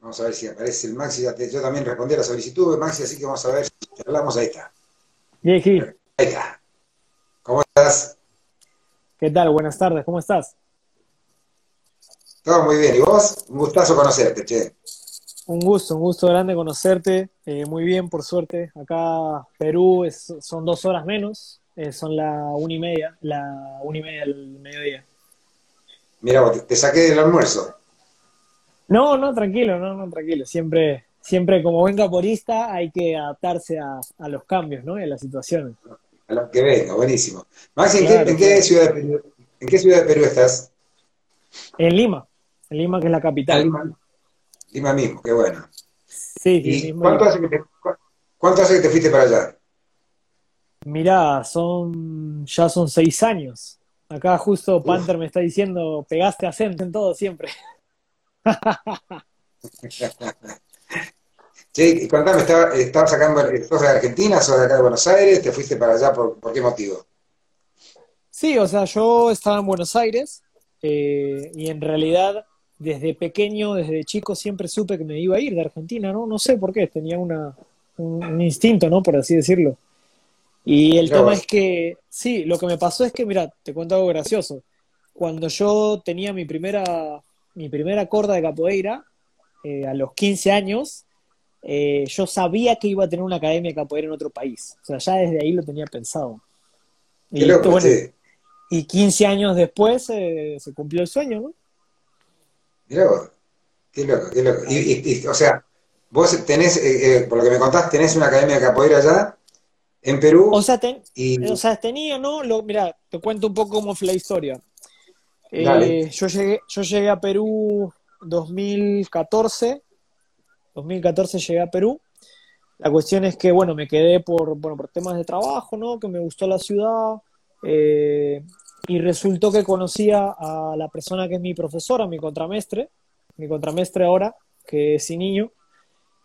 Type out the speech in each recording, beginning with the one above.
Vamos a ver si aparece el Maxi. Yo también respondí a la solicitud de Maxi, así que vamos a ver si hablamos. Ahí está. Ahí está. ¿Cómo estás? ¿Qué tal? Buenas tardes, ¿cómo estás? Todo muy bien. ¿Y vos? Un gustazo conocerte, che. Un gusto, un gusto grande conocerte. Eh, muy bien, por suerte. Acá Perú es, son dos horas menos. Eh, son la una y media, la una y media del mediodía. Mira, te, te saqué del almuerzo. No, no, tranquilo, no, no, tranquilo. Siempre, siempre como buen caporista hay que adaptarse a, a los cambios, ¿no? Y a las situaciones. A lo que venga, buenísimo. Maxi, ¿en, qué, ciudad de Perú, ¿en qué ciudad de Perú estás? En Lima, en Lima que es la capital. Lima, Lima mismo, qué bueno. Sí, sí, ¿cuánto, hace que te, ¿Cuánto hace que te fuiste para allá? Mirá, son, ya son seis años. Acá justo Panther me está diciendo, pegaste acento en todo siempre. Che, contame, ¿estabas sacando, ¿sos de Argentina, sos de acá de Buenos Aires? ¿Te fuiste para allá por, qué motivo? Sí, o sea, yo estaba en Buenos Aires eh, y en realidad desde pequeño, desde chico, siempre supe que me iba a ir de Argentina, ¿no? No sé por qué, tenía una, un, instinto, ¿no? Por así decirlo. Y el tema es que, sí, lo que me pasó es que, mira, te cuento algo gracioso. Cuando yo tenía mi primera mi primera corda de capoeira, eh, a los 15 años, eh, yo sabía que iba a tener una academia de capoeira en otro país. O sea, ya desde ahí lo tenía pensado. Y, y 15 años después eh, se cumplió el sueño, ¿no? Mirá vos, qué loco, qué loco. Y, o sea, vos tenés, por lo que me contaste, tenés una academia de capoeira allá en Perú. O sea, o sea tenía, ¿no? Lo, mira, te cuento un poco cómo fue la historia. Eh, yo, llegué, yo llegué a Perú 2014. 2014 llegué a Perú. La cuestión es que, bueno, me quedé por, bueno, por temas de trabajo, ¿no? Que me gustó la ciudad. Eh, y resultó que conocía a la persona que es mi profesora, mi contramestre, mi contramestre ahora, que es niño,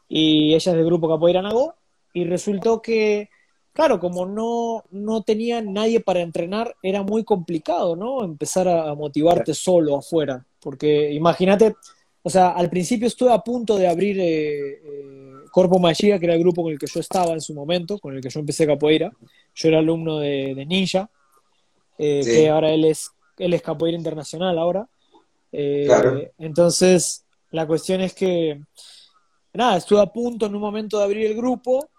y ella es del grupo Capoeira Nagó, y resultó que claro, como no, no tenía nadie para entrenar, era muy complicado, ¿no? Empezar a, motivarte solo afuera. Porque imagínate, o sea, al principio estuve a punto de abrir eh, eh, Corpo Magia, que era el grupo con el que yo estaba en su momento, con el que yo empecé capoeira. Yo era alumno de, Ninja, eh, que ahora él es, él es capoeira internacional ahora. Entonces, la cuestión es que, nada, estuve a punto en un momento de abrir el grupo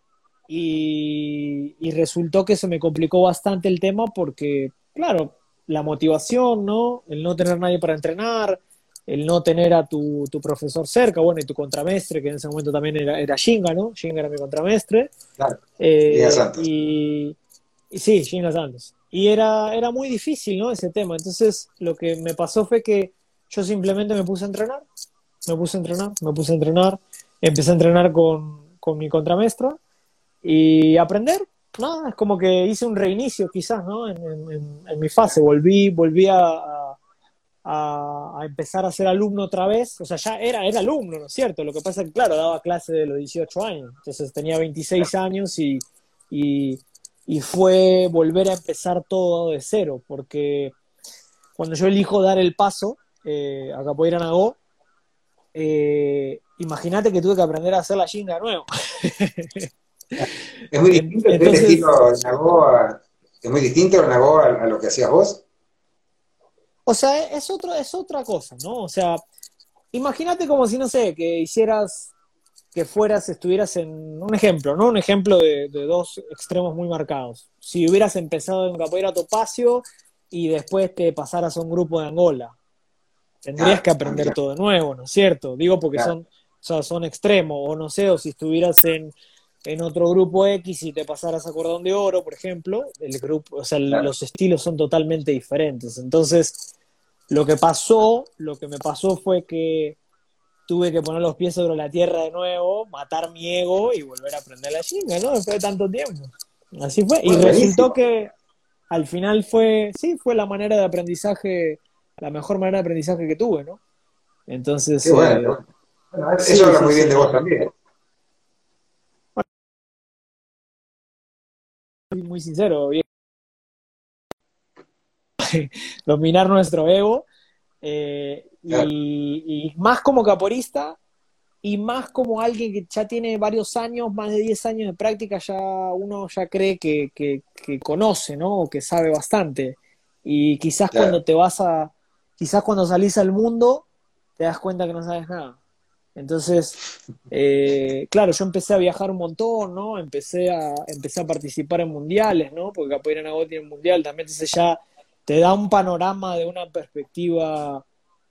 y, resultó que se me complicó bastante el tema porque, claro, la motivación, ¿no? El no tener nadie para entrenar, el no tener a tu, tu profesor cerca, bueno, y tu contramestre, que en ese momento también era, era Shinga, ¿no? Shinga era mi contramestre. Claro. Eh, y, y, sí, Shinga Santos. Y era, era muy difícil, ¿no? Ese tema. Entonces, lo que me pasó fue que yo simplemente me puse a entrenar, me puse a entrenar, me puse a entrenar, empecé a entrenar con, con mi contramaestra y aprender, nada, es como que hice un reinicio quizás, ¿no? En, mi fase, volví, volví a, a, empezar a ser alumno otra vez, o sea, ya era, era alumno, ¿no es cierto? Lo que pasa es que, claro, daba clase de los 18 años, entonces tenía 26 años y, y, fue volver a empezar todo de cero, porque cuando yo elijo dar el paso eh, a Capoeira Nagó, eh, imagínate que tuve que aprender a hacer la chinga de nuevo. Es muy distinto el estilo Nagó a, es muy distinto el Nagó a, lo que hacías vos. O sea, es otro, es otra cosa, ¿no? O sea, imagínate como si, no sé, que hicieras, que fueras, estuvieras en un ejemplo, ¿no? Un ejemplo de, dos extremos muy marcados. Si hubieras empezado en Capoeira Topacio y después te pasaras a un grupo de Angola, tendrías que aprender todo de nuevo, ¿no es cierto? Digo porque son, o sea, son extremos, o no sé, o si estuvieras en, en otro grupo X y te pasaras a cordón de oro, por ejemplo, el grupo, o sea, los estilos son totalmente diferentes. Entonces, lo que pasó, lo que me pasó fue que tuve que poner los pies sobre la tierra de nuevo, matar mi ego y volver a aprender la chinga, ¿no? Después de tanto tiempo. Así fue. y resultó que al final fue, sí, fue la manera de aprendizaje, la mejor manera de aprendizaje que tuve, ¿no? Entonces. bueno. Eh, eso habla muy bien de vos también. Muy sincero, dominar nuestro ego. Eh, y, más como caporista y más como alguien que ya tiene varios años, más de 10 años de práctica, ya uno ya cree que, que, conoce, ¿no? O que sabe bastante. Y quizás cuando te vas a, quizás cuando salís al mundo, te das cuenta que no sabes nada. Entonces, eh, claro, yo empecé a viajar un montón, ¿no? Empecé a, empecé a participar en mundiales, ¿no? Porque Capoeira Nagó tiene mundial también, entonces ya te da un panorama de una perspectiva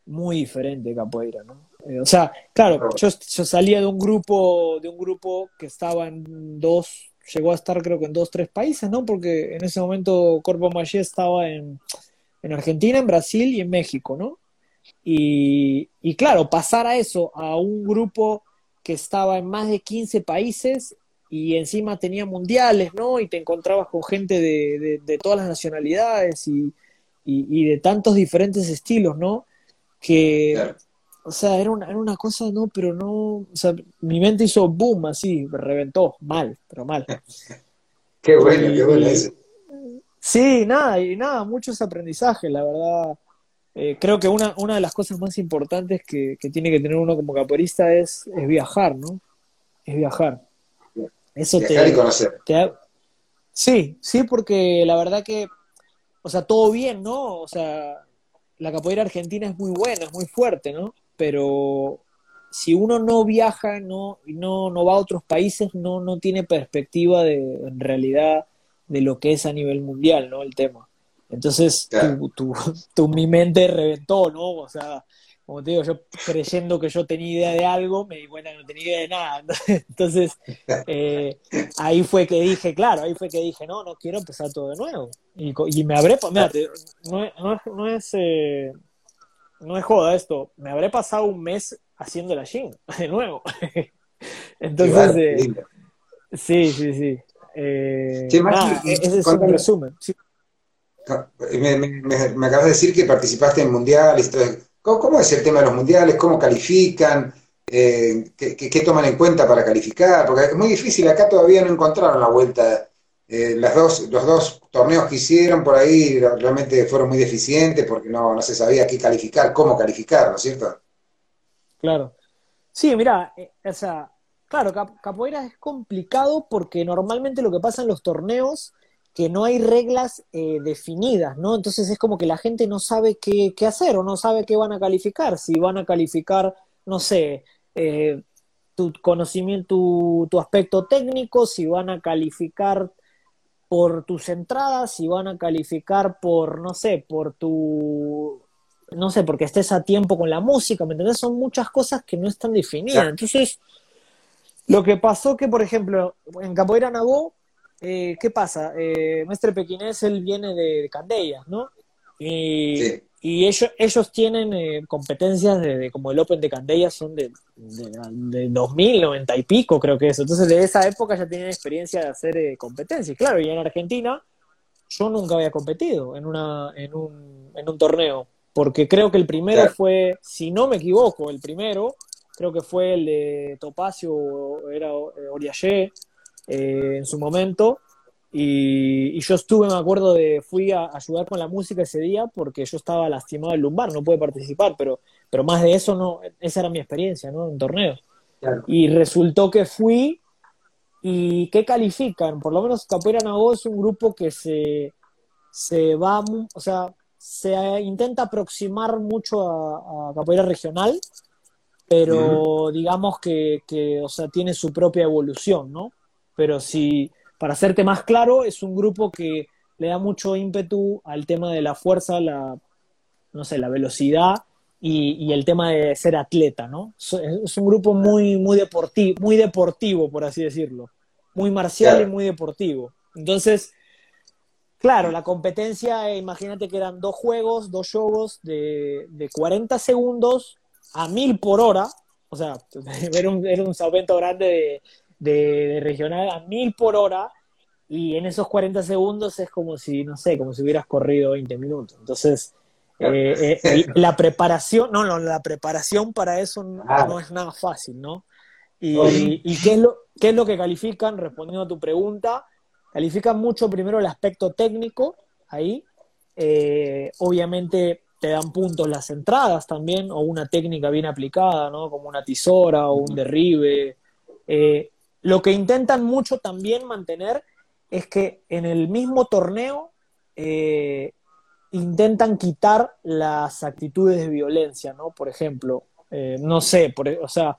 muy diferente Capoeira, ¿no? Eh, o sea, claro, yo, yo, salía de un grupo, de un grupo que estaba en dos, llegó a estar creo que en dos, tres países, ¿no? Porque en ese momento Corpo Magé estaba en, en Argentina, en Brasil y en México, ¿no? Y, claro, pasar a eso, a un grupo que estaba en más de 15 países y encima tenía mundiales, ¿no? Y te encontrabas con gente de, todas las nacionalidades y, de tantos diferentes estilos, ¿no? Que, o sea, era una, era una cosa, ¿no? Pero no, o sea, mi mente hizo boom, así, reventó, mal, pero mal. qué bueno, qué bueno eso. Sí, nada, y nada, muchos aprendizajes, la verdad. Eh, creo que una, una de las cosas más importantes que, tiene que tener uno como caporista es, es viajar, ¿no? Es viajar. Eso viajar te, y conocer. sí, sí, porque la verdad que, o sea, todo bien, ¿no? O sea, la capoeira argentina es muy buena, es muy fuerte, ¿no? Pero si uno no viaja, no, no, no va a otros países, no, no tiene perspectiva de, en realidad, de lo que es a nivel mundial, ¿no? El tema. Entonces, tu, tu, mi mente reventó, ¿no? O sea, como te digo, yo creyendo que yo tenía idea de algo, me di cuenta que no tenía idea de nada. Entonces, eh, ahí fue que dije, claro, ahí fue que dije, no, no quiero empezar todo de nuevo. Y, y me habré, mira, no, no, no, es, eh, no es joda esto, me habré pasado un mes haciendo la Shin de nuevo. Entonces, eh, sí, sí, sí. Eh, nada, ese es un resumen. Sí. Me, me, acabas de decir que participaste en mundiales. ¿Cómo, es el tema de los mundiales? ¿Cómo califican? Eh, ¿qué, toman en cuenta para calificar? Porque es muy difícil, acá todavía no encontraron la vuelta. Eh, las dos, los dos torneos que hicieron por ahí realmente fueron muy deficientes porque no, no se sabía qué calificar, cómo calificar, ¿no es cierto? Claro. Sí, mira, eh, o sea, claro, capoeira es complicado porque normalmente lo que pasa en los torneos que no hay reglas eh, definidas, ¿no? Entonces es como que la gente no sabe qué, qué, hacer o no sabe qué van a calificar. Si van a calificar, no sé, eh, tu conocimiento, tu, tu, aspecto técnico, si van a calificar por tus entradas, si van a calificar por, no sé, por tu, no sé, porque estés a tiempo con la música, ¿me entendés? Son muchas cosas que no están definidas. Entonces, lo que pasó que, por ejemplo, en Capoeira Nabó, eh, ¿qué pasa? Eh, Mestre Pequinés, él viene de, Candellas, ¿no? Y, ellos, ellos tienen eh, competencias de, como el Open de Candellas, son de, de, 2000, 90 y pico, creo que es. Entonces, de esa época ya tienen experiencia de hacer eh, competencias. Claro, y en Argentina, yo nunca había competido en, una, en, un, en un torneo, porque creo que el primero fue, si no me equivoco, el primero, creo que fue el de Topacio, era Orialle eh, en su momento. Y, yo estuve, me acuerdo de, fui a, ayudar con la música ese día porque yo estaba lastimado del lumbar, no pude participar, pero, pero más de eso no, esa era mi experiencia, ¿no? En torneos. Y resultó que fui y ¿qué califican? Por lo menos Capoeira Nagó es un grupo que se, se va, o sea, se intenta aproximar mucho a, a Capoeira Regional, pero digamos que, que, o sea, tiene su propia evolución, ¿no? Pero si, para hacerte más claro, es un grupo que le da mucho ímpetu al tema de la fuerza, la, no sé, la velocidad y, el tema de ser atleta, ¿no? Es un grupo muy, muy, deportivo, muy deportivo, por así decirlo. Muy marcial y muy deportivo. Entonces, claro, la competencia, imagínate que eran dos juegos, dos juegos de, de 40 segundos a mil por hora. O sea, era un, era un salvento grande de de, regional a mil por hora y en esos 40 segundos es como si, no sé, como si hubieras corrido 20 minutos. Entonces, eh, eh, la preparación, no, no, la preparación para eso no, es nada fácil, ¿no? Y, qué, es lo, qué es lo que califican, respondiendo a tu pregunta, califican mucho primero el aspecto técnico, ahí, eh, obviamente te dan puntos las entradas también, o una técnica bien aplicada, ¿no? Como una tisora o un derribe. Eh, lo que intentan mucho también mantener es que en el mismo torneo eh, intentan quitar las actitudes de violencia, ¿no? Por ejemplo, eh, no sé, por, e, o sea,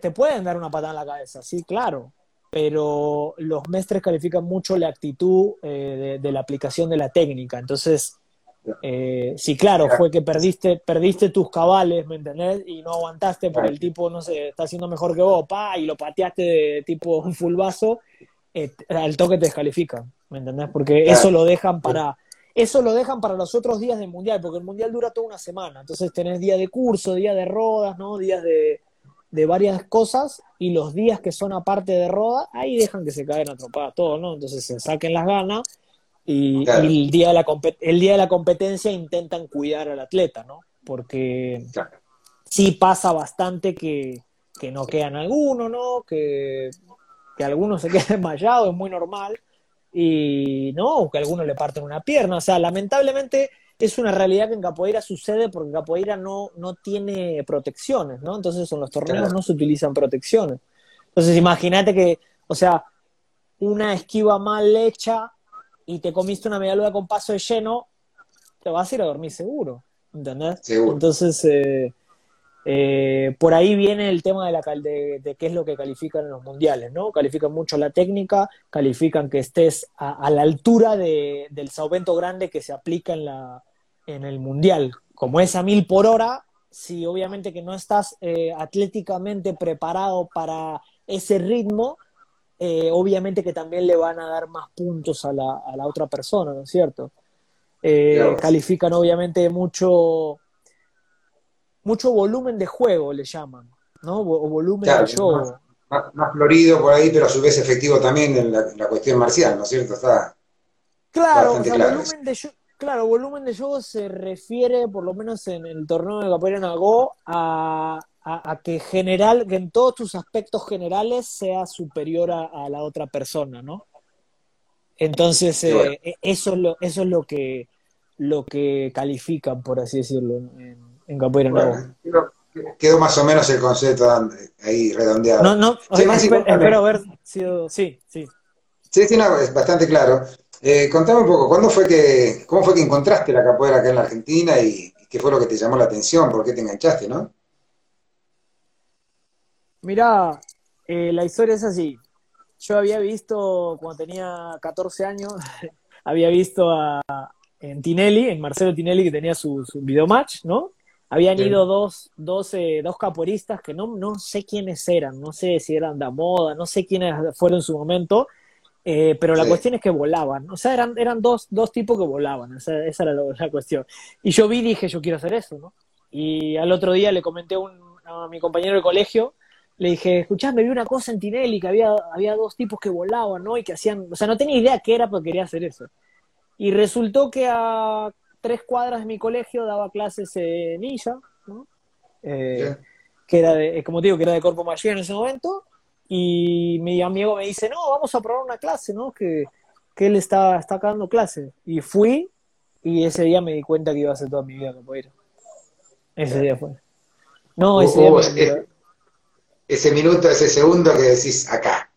te pueden dar una patada en la cabeza, sí, claro, pero los mestres califican mucho la actitud eh, de, la aplicación de la técnica. Entonces, eh, sí, claro, fue que perdiste, perdiste tus cabales, ¿me entendés? Y no aguantaste porque el tipo, no sé, está haciendo mejor que vos, pa, y lo pateaste de tipo un fulbazo, eh, al toque te descalifican, ¿me entendés? Porque eso lo dejan para... Eso lo dejan para los otros días del mundial, porque el mundial dura toda una semana. Entonces tenés día de curso, día de rodas, ¿no? Días de, de varias cosas y los días que son aparte de roda, ahí dejan que se caigan a trompadas todo, ¿no? Entonces se saquen las ganas y, el, día de la el día de la competencia intentan cuidar al atleta, ¿no? Porque sí pasa bastante que, que no quedan algunos, ¿no? Que, que algunos se queden desmayados, es muy normal, y no, que a algunos le parten una pierna, o sea, lamentablemente es una realidad que en capoeira sucede porque capoeira no, no tiene protecciones, ¿no? Entonces en los torneos no se utilizan protecciones. Entonces imagínate que, o sea, una esquiva mal hecha y te comiste una medialuda con paso de lleno, te vas a ir a dormir seguro, ¿entendés? Seguro. Entonces, eh, eh, por ahí viene el tema de, la, de, de, qué es lo que califican en los mundiales, ¿no? Califican mucho la técnica, califican que estés a, la altura de, del saubento grande que se aplica en la, en el mundial. Como es a mil por hora, si obviamente que no estás eh, atléticamente preparado para ese ritmo, eh, obviamente que también le van a dar más puntos a la, a la otra persona, ¿no es cierto? Eh, califican obviamente mucho, mucho volumen de juego, le llaman, ¿no? O volumen de juego. Más, florido por ahí, pero a su vez efectivo también en la, cuestión marcial, ¿no es cierto? Está, claro, o volumen de, Claro, volumen de juego se refiere, por lo menos en el torneo de Capoeira Nagó, a, a, que general, que en todos tus aspectos generales sea superior a, la otra persona, ¿no? Entonces, eh, e, eso es lo, eso es lo que lo que califican, por así decirlo, en, en Capoeira bueno, Quedó más o menos el concepto ahí redondeado. No, no, espero, haber sido, sí, sí. Sí, sí, es bastante claro. Eh, contame un poco, ¿cuándo fue que, cómo fue que encontraste la capoeira acá en la Argentina y, qué fue lo que te llamó la atención? ¿Por qué te enganchaste, no? Mirá, eh, la historia es así. Yo había visto, cuando tenía 14 años, había visto a, en Tinelli, en Marcelo Tinelli, que tenía su, su videomatch, ¿no? Habían ido dos, dos, eh, dos capoeiristas que no, no sé quiénes eran, no sé si eran de moda, no sé quiénes fueron en su momento, eh, pero la cuestión es que volaban, o sea, eran, eran dos, dos tipos que volaban, esa, esa era la, cuestión. Y yo vi y dije, yo quiero hacer eso, ¿no? Y al otro día le comenté a mi compañero de colegio, le dije, me vi una cosa en Tinelli, que había, había dos tipos que volaban, ¿no? Y que hacían, o sea, no tenía idea qué era, pero quería hacer eso. Y resultó que a tres cuadras de mi colegio daba clases en Nilla, ¿no? Eh, que era de, como digo, que era de Corpo Mayor en ese momento, y mi amigo me dice, no, vamos a probar una clase, ¿no? Que, que él está, está dando clase. Y fui y ese día me di cuenta que iba a hacer toda mi vida capoeira. Ese día fue. No, ese día. ese, ese minuto, ese segundo que decís acá.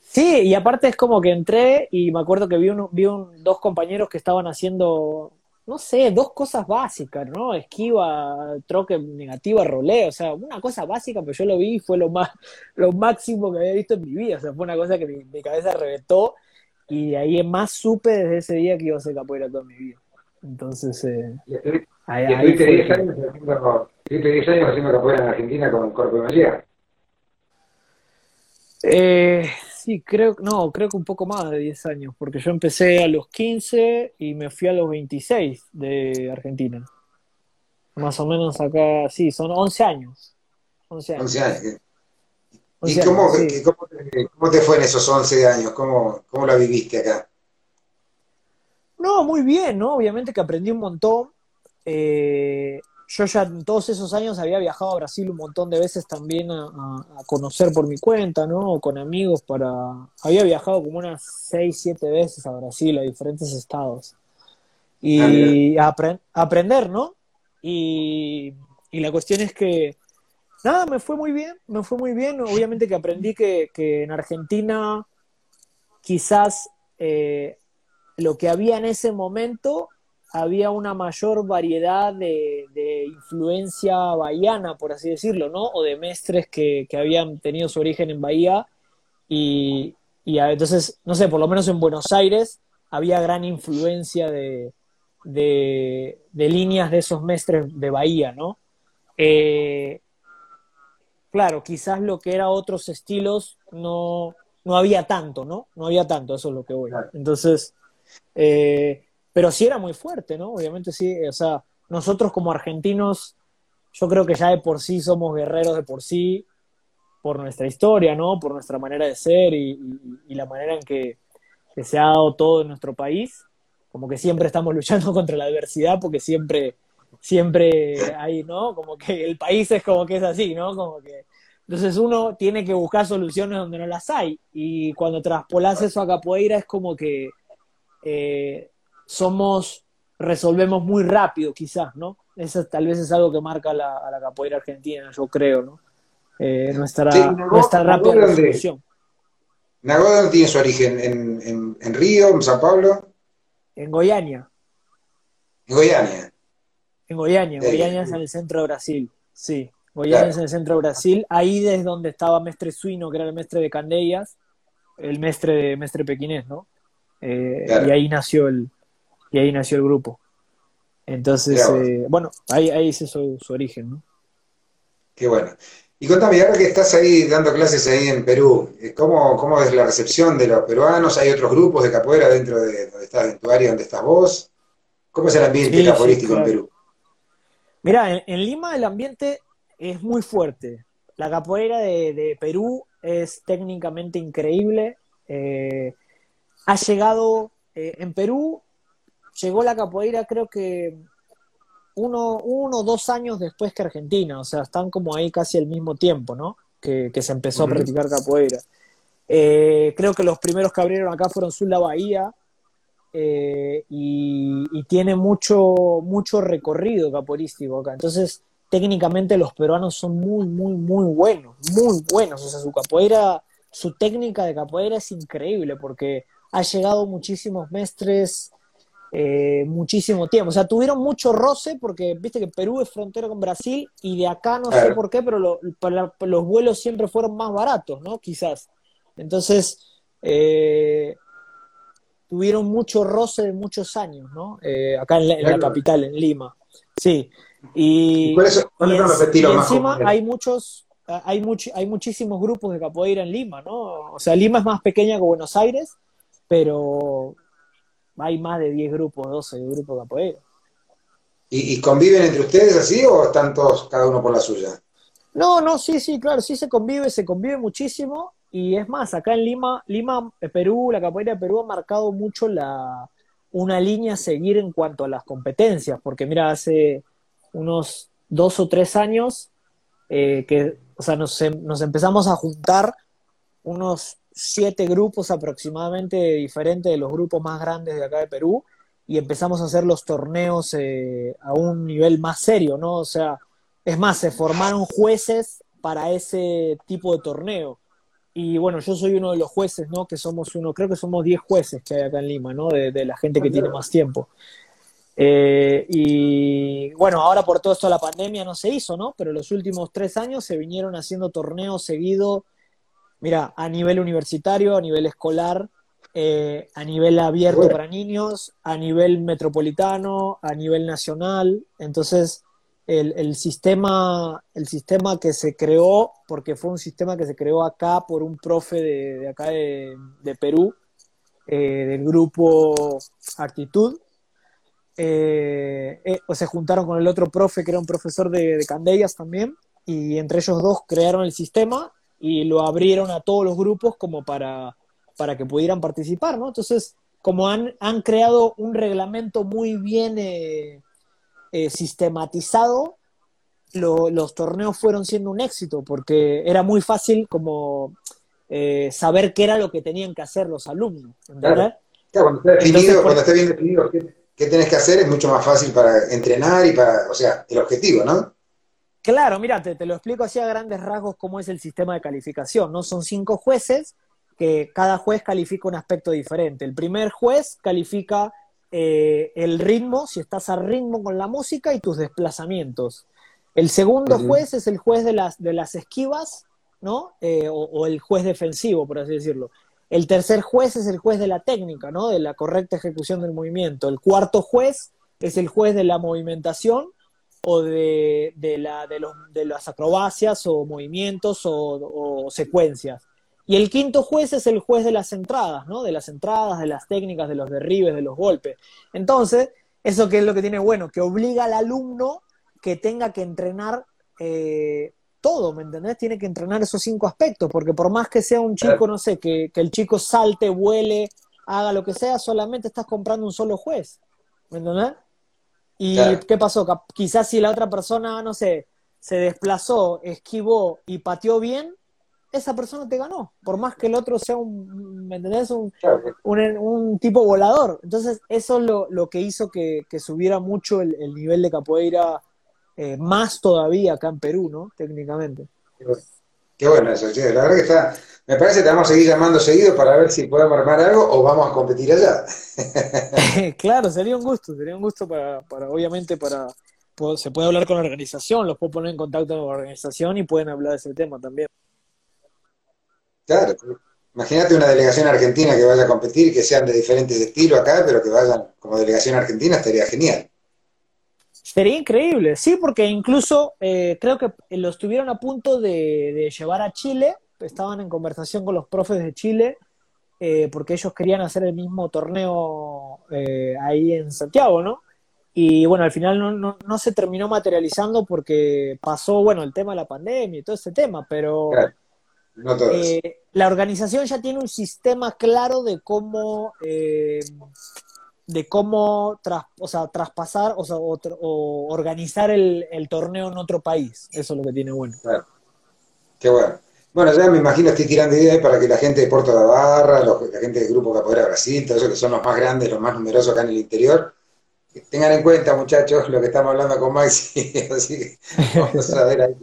Sí, y aparte es como que entré y me acuerdo que vi, un, vi un, dos compañeros que estaban haciendo no sé, dos cosas básicas, ¿no? Esquiva, troque negativa, roleo, o sea, una cosa básica, pero yo lo vi y fue lo más, lo máximo que había visto en mi vida, o sea, fue una cosa que mi, cabeza reventó y de ahí en más supe desde ese día que iba a ser capoeira toda mi vida. Entonces, eh, ahí, ahí 10 años haciendo, 10 años haciendo capoeira en Argentina con Corpo de María. Eh, sí, creo, no, creo que un poco más de 10 años, porque yo empecé a los 15 y me fui a los 26 de Argentina. Más o menos acá, sí, son 11 años. 11 años. ¿Y cómo, te, fue en esos 11 años? ¿Cómo, cómo la viviste acá? No, muy bien, ¿no? Obviamente que aprendí un montón. Eh, yo ya en todos esos años había viajado a Brasil un montón de veces también a, conocer por mi cuenta, ¿no? O con amigos para... Había viajado como unas seis, siete veces a Brasil, a diferentes estados. y ah, aprender, ¿no? Y, la cuestión es que, nada, me fue muy bien, me fue muy bien. Obviamente que aprendí que, en Argentina quizás eh, lo que había en ese momento había una mayor variedad de, influencia bahiana, por así decirlo, ¿no? O de mestres que, habían tenido su origen en Bahía. Y, entonces, no sé, por lo menos en Buenos Aires había gran influencia de, de, líneas de esos mestres de Bahía, ¿no? Eh, claro, quizás lo que era otros estilos no, no había tanto, ¿no? No había tanto, eso es lo que voy. Entonces, eh, pero sí era muy fuerte, ¿no? Obviamente sí, o sea, nosotros como argentinos, yo creo que ya de por sí somos guerreros de por sí, por nuestra historia, ¿no? Por nuestra manera de ser y, la manera en que, se ha dado todo en nuestro país. Como que siempre estamos luchando contra la adversidad porque siempre, siempre hay, ¿no? Como que el país es como que es así, ¿no? Como que entonces uno tiene que buscar soluciones donde no las hay. Y cuando traspolas eso a capoeira es como que eh, somos, resolvemos muy rápido quizás, ¿no? Eso tal vez es algo que marca la, a la capoeira argentina, yo creo, ¿no? Eh, nuestra, nuestra rápida resolución. ¿Nagoya tiene su origen? ¿En, en, Río, en San Pablo? En Goiânia. ¿En Goiânia? En Goiânia, Goiânia es en el centro de Brasil, sí. Goiânia es en el centro de Brasil, ahí es donde estaba Mestre Suino, que era el mestre de Candellas, el mestre de Mestre Pequinés, ¿no? Eh, y ahí nació el, y ahí nació el grupo. Entonces, eh, bueno, ahí, ahí es su, origen, ¿no? Qué bueno. Y contame, ahora que estás ahí dando clases ahí en Perú, eh, ¿cómo, cómo es la recepción de los peruanos? ¿Hay otros grupos de capoeira dentro de donde estás, en tu área donde estás vos? ¿Cómo es el ambiente sí, en Perú? Mira, en, Lima el ambiente es muy fuerte. La capoeira de, Perú es técnicamente increíble. Eh, ha llegado, en Perú llegó la capoeira creo que uno, uno o dos años después que Argentina, o sea, están como ahí casi al mismo tiempo, ¿no? Que, se empezó a practicar capoeira. Eh, creo que los primeros que abrieron acá fueron Sula Bahía eh, y, tiene mucho, mucho recorrido capoeístico acá. Entonces, técnicamente los peruanos son muy, muy, muy buenos, muy buenos. O sea, su capoeira, su técnica de capoeira es increíble porque ha llegado muchísimos mestres eh, muchísimo tiempo. O sea, tuvieron mucho roce porque viste que Perú es frontera con Brasil y de acá no sé por qué, pero los vuelos siempre fueron más baratos, ¿no? Quizás. Entonces, eh, tuvieron mucho roce de muchos años, ¿no? Eh, acá en la, capital, en Lima. Sí. Y, encima hay muchos, hay, hay muchísimos grupos de capoeira en Lima, ¿no? O sea, Lima es más pequeña que Buenos Aires, pero hay más de 10 grupos, 12 grupos de capoeira. ¿Y, conviven entre ustedes así o están todos cada uno por la suya? No, no, sí, sí, claro, sí se convive, se convive muchísimo. Y es más, acá en Lima, Lima, eh, Perú, la capoeira de Perú ha marcado mucho la, una línea a seguir en cuanto a las competencias, porque mira, hace unos dos o tres años eh, que, o sea, nos, em, nos empezamos a juntar unos siete grupos aproximadamente diferentes de los grupos más grandes de acá de Perú y empezamos a hacer los torneos eh, a un nivel más serio, ¿no? O sea, es más, se formaron jueces para ese tipo de torneo. Y bueno, yo soy uno de los jueces, ¿no? Que somos uno, creo que somos diez jueces que hay acá en Lima, ¿no? De, la gente que tiene más tiempo. Eh, y bueno, ahora por todo esto la pandemia no se hizo, ¿no? Pero los últimos tres años se vinieron haciendo torneos seguidos mira, a nivel universitario, a nivel escolar, eh, a nivel abierto para niños, a nivel metropolitano, a nivel nacional. Entonces, el, sistema, el sistema que se creó, porque fue un sistema que se creó acá por un profe de, acá de, Perú, eh, del grupo Actitud, eh, o se juntaron con el otro profe que era un profesor de, de Candellas también, y entre ellos dos crearon el sistema y lo abrieron a todos los grupos como para, para que pudieran participar, ¿no? Entonces, como han, han creado un reglamento muy bien eh, eh, sistematizado, los torneos fueron siendo un éxito, porque era muy fácil como eh, saber qué era lo que tenían que hacer los alumnos, ¿verdad? cuando, esté definido, cuando esté bien definido qué tenés que hacer, es mucho más fácil para entrenar y para, o sea, el objetivo, ¿no? Claro, mira, te, lo explico así a grandes rasgos cómo es el sistema de calificación, ¿no? Son cinco jueces que cada juez califica un aspecto diferente. El primer juez califica eh, el ritmo, si estás a ritmo con la música y tus desplazamientos. El segundo juez es el juez de las, de las esquivas, ¿no? Eh, o, el juez defensivo, por así decirlo. El tercer juez es el juez de la técnica, ¿no? De la correcta ejecución del movimiento. El cuarto juez es el juez de la movimentación o de, de, la, de, los, de las acrobacias o movimientos o, secuencias. Y el quinto juez es el juez de las entradas, ¿no? De las entradas, de las técnicas, de los derribes, de los golpes. Entonces, eso que es lo que tiene bueno, que obliga al alumno que tenga que entrenar eh, todo, ¿me entendés? Tiene que entrenar esos cinco aspectos, porque por más que sea un chico, no sé, que, el chico salte, vuele, haga lo que sea, solamente estás comprando un solo juez, ¿me entendés? ¿Y qué pasó? Quizás si la otra persona, no sé, se desplazó, esquivó y pateó bien, esa persona te ganó, por más que el otro sea un, ¿me entendés? Un, un, tipo volador. Entonces, eso es lo, que hizo que, subiera mucho el, nivel de capoeira, eh, más todavía acá en Perú, ¿no? Técnicamente. Qué bueno eso, La verdad que está, me parece que te vamos a seguir llamando seguido para ver si podemos armar algo o vamos a competir allá. claro, sería un gusto, sería un gusto para, para obviamente, para, se puede hablar con la organización, los puedo poner en contacto con la organización y pueden hablar de ese tema también. Claro, imagínate una delegación argentina que vaya a competir, que sean de diferentes estilos acá, pero que vayan como delegación argentina, estaría genial. Sería increíble, sí, porque incluso eh, creo que lo estuvieron a punto de, llevar a Chile, estaban en conversación con los profes de Chile, eh, porque ellos querían hacer el mismo torneo eh, ahí en Santiago, ¿no? Y bueno, al final no, no, se terminó materializando porque pasó, bueno, el tema de la pandemia y todo ese tema, pero... La organización ya tiene un sistema claro de cómo eh, de cómo o sea, traspasar o, sea, o, organizar el, torneo en otro país. Eso es lo que tiene bueno. Qué bueno. Bueno, ya me imagino estoy tirando ideas para que la gente de Puerto la Barra, la gente del Grupo Capoeira Brasil, todos esos que son los más grandes, los más numerosos acá en el interior, tengan en cuenta, muchachos, lo que estamos hablando con Maxi. Así que vamos a ver ahí.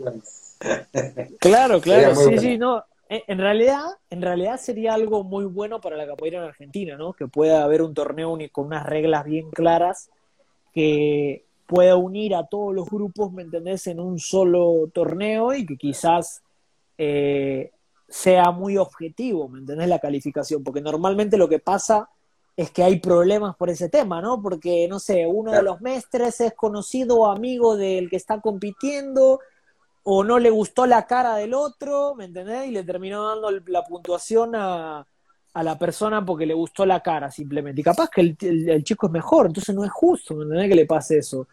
Claro, claro, sí, sí, no. Eh, en realidad, en realidad sería algo muy bueno para la capoeira en Argentina, ¿no? Que pueda haber un torneo con unas reglas bien claras que pueda unir a todos los grupos, ¿me entendés?, en un solo torneo y que quizás eh, sea muy objetivo, ¿me entendés?, la calificación, porque normalmente lo que pasa es que hay problemas por ese tema, ¿no? Porque, no sé, uno de los mestres es conocido o amigo del que está compitiendo o no le gustó la cara del otro, ¿me entendés? Y le terminó dando la puntuación a, a la persona porque le gustó la cara simplemente. Y capaz que el, chico es mejor, entonces no es justo, ¿me entendés? Que le pase eso.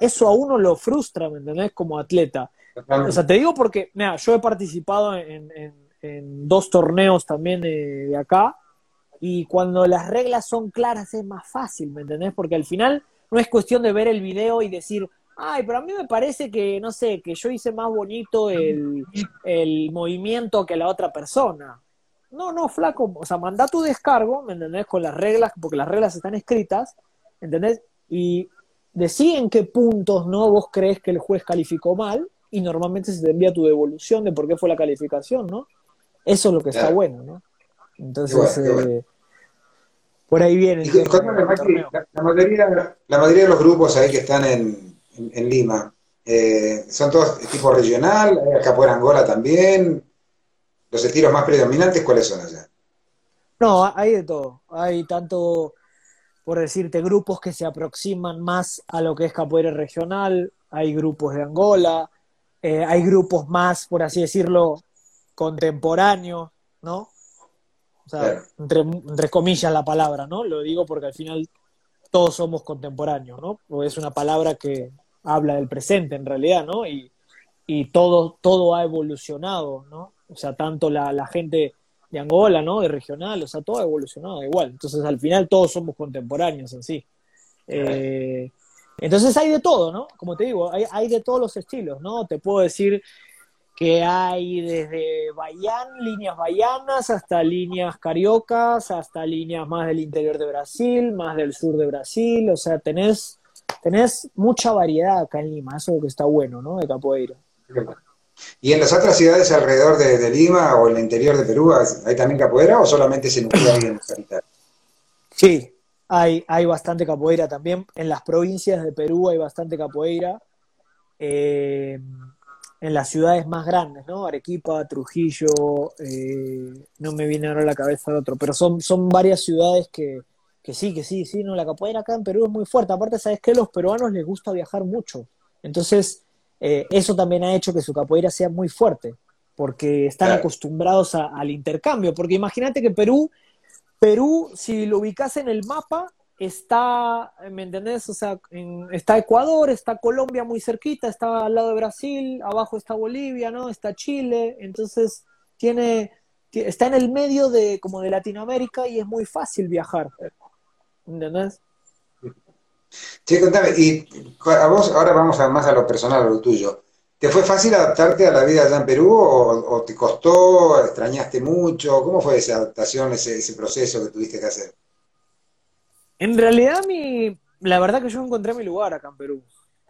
eso a uno lo frustra, ¿me entendés? Como atleta. O sea, te digo porque, mira, yo he participado en, en, dos torneos también de, acá y cuando las reglas son claras es más fácil, ¿me entendés? Porque al final no es cuestión de ver el video y decir, Ay, pero a mí me parece que, no sé, que yo hice más bonito el, movimiento que la otra persona. No, no, flaco, o sea, manda tu descargo, ¿me entendés? Con las reglas, porque las reglas están escritas, ¿entendés? Y decí en qué puntos, ¿no? Vos crees que el juez calificó mal y normalmente se te envía tu devolución de por qué fue la calificación, ¿no? Eso es lo que está bueno, ¿no? Entonces, eh, por ahí viene. la, mayoría, la mayoría de los grupos ahí que están en, en, Lima. Eh, ¿Son todos tipo regional? ¿Hay capoeira Angola también? ¿Los estilos más predominantes cuáles son allá? No, hay de todo. Hay tanto, por decirte, grupos que se aproximan más a lo que es capoeira regional, hay grupos de Angola, eh, hay grupos más, por así decirlo, contemporáneos, ¿no? O sea, entre, entre, comillas la palabra, ¿no? Lo digo porque al final todos somos contemporáneos, ¿no? O es una palabra que habla del presente en realidad, ¿no? Y, todo, todo ha evolucionado, ¿no? O sea, tanto la, gente de Angola, ¿no? De regional, o sea, todo ha evolucionado igual. Entonces, al final todos somos contemporáneos en sí. Eh, entonces hay de todo, ¿no? Como te digo, hay, de todos los estilos, ¿no? Te puedo decir que hay desde Baián, líneas baianas, hasta líneas cariocas, hasta líneas más del interior de Brasil, más del sur de Brasil, o sea, tenés, tenés mucha variedad acá en Lima, eso es lo que está bueno, ¿no? De capoeira. ¿Y en las otras ciudades alrededor de, Lima o en el interior de Perú hay también capoeira o solamente se nuclea ahí en la capital? Sí, hay, hay bastante capoeira también. En las provincias de Perú hay bastante capoeira. Eh, en las ciudades más grandes, ¿no? Arequipa, Trujillo, eh, no me viene ahora a la cabeza el otro, pero son, son varias ciudades que, que sí, que sí, sí, no, la capoeira acá en Perú es muy fuerte. Aparte, ¿sabes qué? Los peruanos les gusta viajar mucho. Entonces, eh, eso también ha hecho que su capoeira sea muy fuerte, porque están acostumbrados al intercambio. Porque imagínate que Perú, Perú, si lo ubicas en el mapa, está, ¿me entendés? O sea, está Ecuador, está Colombia muy cerquita, está al lado de Brasil, abajo está Bolivia, ¿no? Está Chile, entonces tiene, está en el medio de como de Latinoamérica y es muy fácil viajar, ¿entendés? Sí, contame, y a vos ahora vamos a más a lo personal, a lo tuyo. ¿Te fue fácil adaptarte a la vida allá en Perú o, te costó, extrañaste mucho? ¿Cómo fue esa adaptación, ese, ese proceso que tuviste que hacer? En realidad, mi, la verdad que yo encontré mi lugar acá en Perú.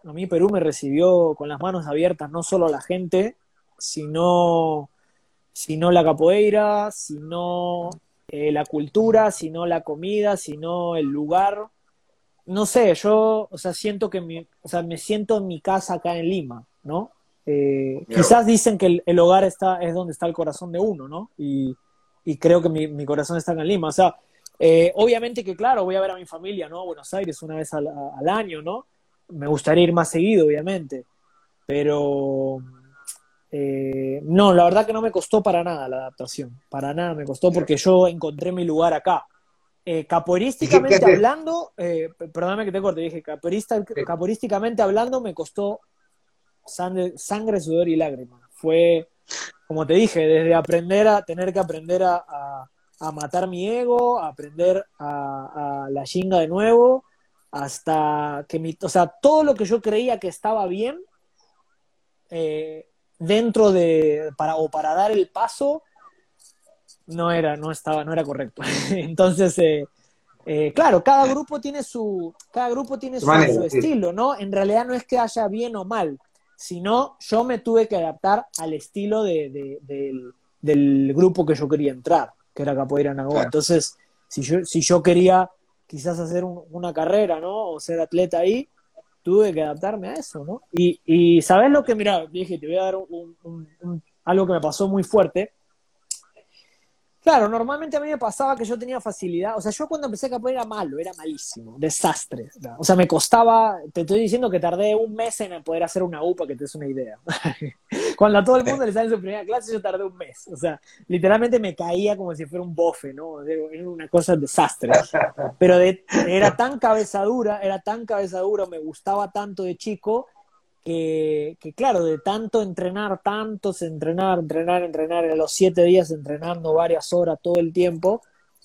A mí Perú me recibió con las manos abiertas, no solo la gente, sino, sino la capoeira, sino eh, la cultura, sino la comida, sino el lugar. No sé, yo, o sea, siento que mi, o sea, me siento en mi casa acá en Lima, ¿no? Eh, quizás dicen que el, hogar está, es donde está el corazón de uno, ¿no? Y, y creo que mi, mi corazón está en Lima. O sea, eh, obviamente que, claro, voy a ver a mi familia, ¿no? A Buenos Aires una vez al, año, ¿no? Me gustaría ir más seguido, obviamente. Pero eh, no, la verdad que no me costó para nada la adaptación. Para nada me costó porque yo encontré mi lugar acá. Eh, hablando, eh, perdóname que te corte, dije, hablando me costó sangre, sangre, sudor y lágrimas. Fue, como te dije, desde aprender a tener que aprender a a matar mi ego, a aprender a, la chinga de nuevo, hasta que mi, o sea, todo lo que yo creía que estaba bien, eh, dentro de, para, o para dar el paso, no era, no estaba, no era correcto. Entonces, eh, eh, claro, cada grupo tiene su, cada grupo tiene su, estilo, ¿no? En realidad no es que haya bien o mal, sino yo me tuve que adaptar al estilo de, del grupo que yo quería entrar que era capoeira Nagua. Entonces, si yo, si yo quería quizás hacer una carrera, ¿no? O ser atleta ahí, tuve que adaptarme a eso, ¿no? Y, y ¿sabes lo que? Mira, dije, te voy a dar algo que me pasó muy fuerte. Claro, normalmente a mí me pasaba que yo tenía facilidad, o sea, yo cuando empecé a capoeira era malo, era malísimo, desastre. O sea, me costaba, te estoy diciendo que tardé un mes en poder hacer una UPA, que te des una idea. cuando a todo el mundo le sale su primera clase, yo tardé un mes. O sea, literalmente me caía como si fuera un bofe, ¿no? Era una cosa de desastre. Pero era tan cabezadura, era tan cabezadura, me gustaba tanto de chico, que, claro, de tanto entrenar, tantos entrenar, entrenar, entrenar, en los siete días entrenando varias horas todo el tiempo,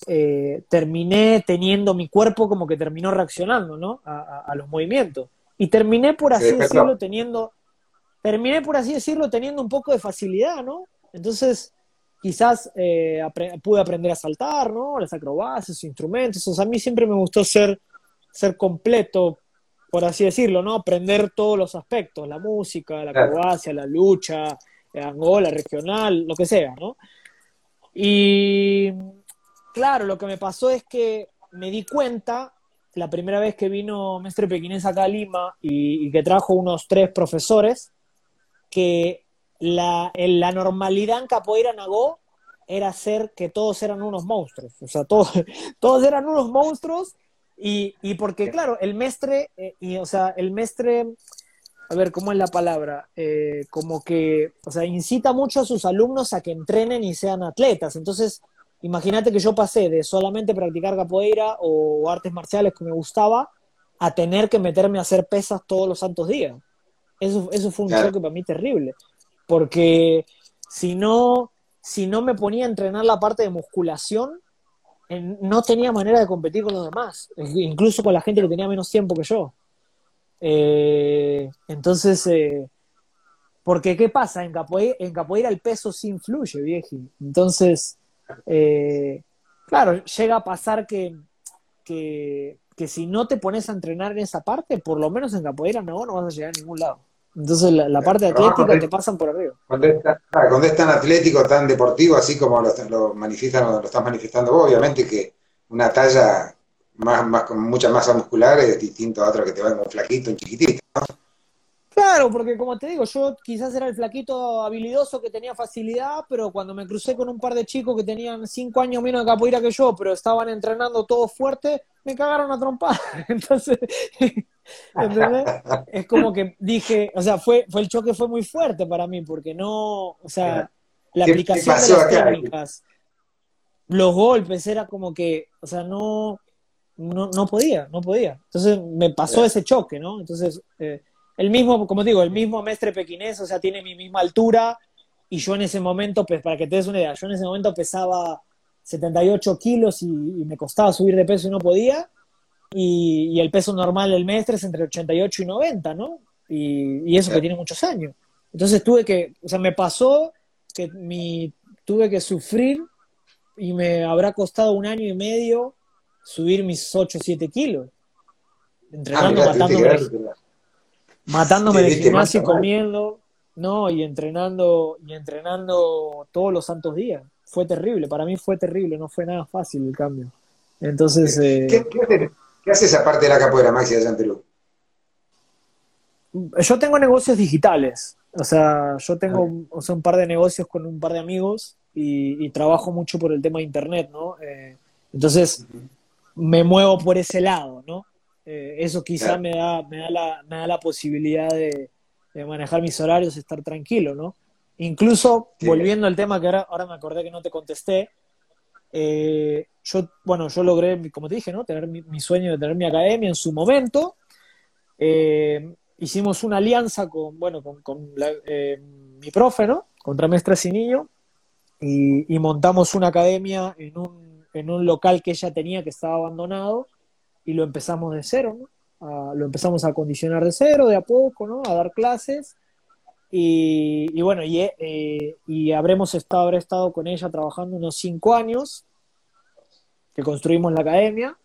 eh, terminé teniendo mi cuerpo como que terminó reaccionando, ¿no? A, los movimientos. Y terminé, por así decirlo, teniendo, terminé, por así decirlo, teniendo un poco de facilidad, ¿no? Entonces, quizás eh, pude aprender a saltar, ¿no? Las acrobacias, instrumentos. O sea, a mí siempre me gustó ser, ser completo, por así decirlo, ¿no? Aprender todos los aspectos, la música, la acrobacia, la lucha, Angola, regional, lo que sea, ¿no? Y claro, lo que me pasó es que me di cuenta la primera vez que vino Mestre Pequinés acá a Lima y, que trajo unos tres profesores, que la, la normalidad en Capoeira Nagó era ser que todos eran unos monstruos. O sea, todos, todos eran unos monstruos y, y porque, claro, el mestre, eh, y, o sea, el mestre, a ver, ¿cómo es la palabra? Eh, como que, o sea, incita mucho a sus alumnos a que entrenen y sean atletas. Entonces, imagínate que yo pasé de solamente practicar capoeira o artes marciales que me gustaba a tener que meterme a hacer pesas todos los santos días. Eso, eso fue un choque para mí terrible. Porque si no, si no me ponía a entrenar la parte de musculación, no tenía manera de competir con los demás, incluso con la gente que tenía menos tiempo que yo. Eh, entonces, eh, porque, ¿qué pasa? En capoeira, en capoeira el peso sí influye, viejo. Entonces, eh, claro, llega a pasar que, que, si no te pones a entrenar en esa parte, por lo menos en capoeira no, no vas a llegar a ningún lado. Entonces, la, parte atlética te pasan por arriba. Cuando es, tan, atlético, tan deportivo, así como lo, lo manifiestan, lo estás manifestando vos, obviamente que una talla más, más, con mucha masa muscular es distinto a otro que te va un flaquito, un chiquitito. Claro, porque como te digo, yo quizás era el flaquito habilidoso que tenía facilidad, pero cuando me crucé con un par de chicos que tenían cinco años menos de capoeira que yo, pero estaban entrenando todo fuerte, me cagaron a trompar. Entonces, ¿entendés? Es como que dije, o sea, fue, fue el choque fue muy fuerte para mí, porque no, o sea, la aplicación de las técnicas, los golpes, era como que, o sea, no, no, no podía, no podía. Entonces me pasó ese choque, ¿no? Entonces, eh, el mismo, como digo, el mismo mestre pequinés, o sea, tiene mi misma altura, y yo en ese momento, pues, para que te des una idea, yo en ese momento pesaba 78 kilos y, me costaba subir de peso y no podía, y, el peso normal del mestre es entre 88 y 90, ¿no? Y, eso que tiene muchos años. Entonces tuve que, o sea, me pasó que mi, tuve que sufrir y me habrá costado un año y medio subir mis 8 o 7 kilos. Entrenando, ah, matándome, matándome de gimnasio y comiendo, no, y entrenando, y entrenando todos los santos días. Fue terrible, para mí fue terrible, no fue nada fácil el cambio. Entonces. ¿Qué, eh, qué, hace, esa parte de la capoeira, Maxi, allá en Perú? Yo tengo negocios digitales. O sea, yo tengo ah. un par de negocios con un par de amigos y, trabajo mucho por el tema de internet, ¿no? Eh, entonces, me muevo por ese lado, ¿no? Eh, eso quizá me, da, me, da la, me da la posibilidad de, manejar mis horarios, estar tranquilo, ¿no? Incluso, volviendo al tema que ahora, ahora me acordé que no te contesté, eh, yo, bueno, yo logré, como te dije, ¿no? Tener mi, sueño de tener mi academia en su momento. Eh, hicimos una alianza con, bueno, con, mi profe, ¿no? Contra Mestres y Niño, y, y montamos una academia en un en un local que ella tenía que estaba abandonado y lo empezamos de cero, ¿no? lo empezamos a acondicionar de cero, de a poco, ¿no? A dar clases. Y, bueno, eh, y, habremos estado, estado con ella trabajando unos cinco años, que construimos la academia.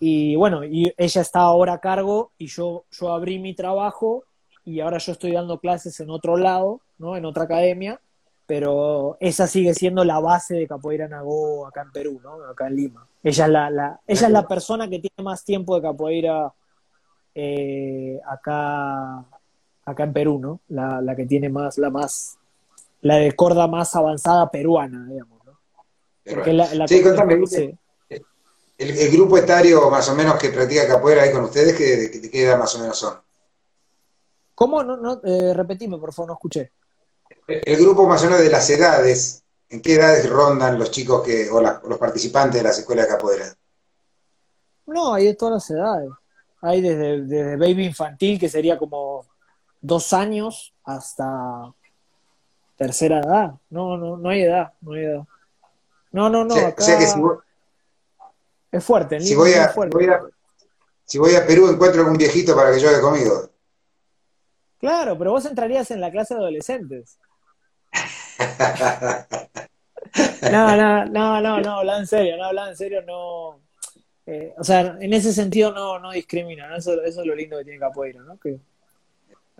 Y bueno, y ella está ahora a cargo y yo, yo abrí mi trabajo y ahora yo estoy dando clases en otro lado, ¿no? En otra academia pero esa sigue siendo la base de Capoeira Nagó acá en Perú, ¿no? Acá en Lima. Ella es la, la ella es la persona que tiene más tiempo de capoeira eh, acá, acá en Perú, ¿no? La, la, que tiene más, la más, la de corda más avanzada peruana, digamos, ¿no? sí, contame, El, grupo etario más o menos que practica capoeira ahí con ustedes, ¿qué, qué edad más o menos son? ¿Cómo? No, no, eh, repetime, por favor, no escuché el grupo más o menos de las edades, ¿en qué edades rondan los chicos que, o los participantes de las escuelas de capoeira? No, hay de todas las edades. Hay desde, baby infantil, que sería como dos años, hasta tercera edad. No, no, no hay edad, no hay edad. No, no, no. acá... es fuerte, si voy, a, si voy a Perú encuentro algún viejito para que juegue conmigo. Claro, pero vos entrarías en la clase de adolescentes. no, no, no, no, no, habla en serio, no, habla en serio, no. Eh, o sea, en ese sentido no, no discrimina, ¿no? Eso, eso es lo lindo que tiene Capoeira, ¿no? Que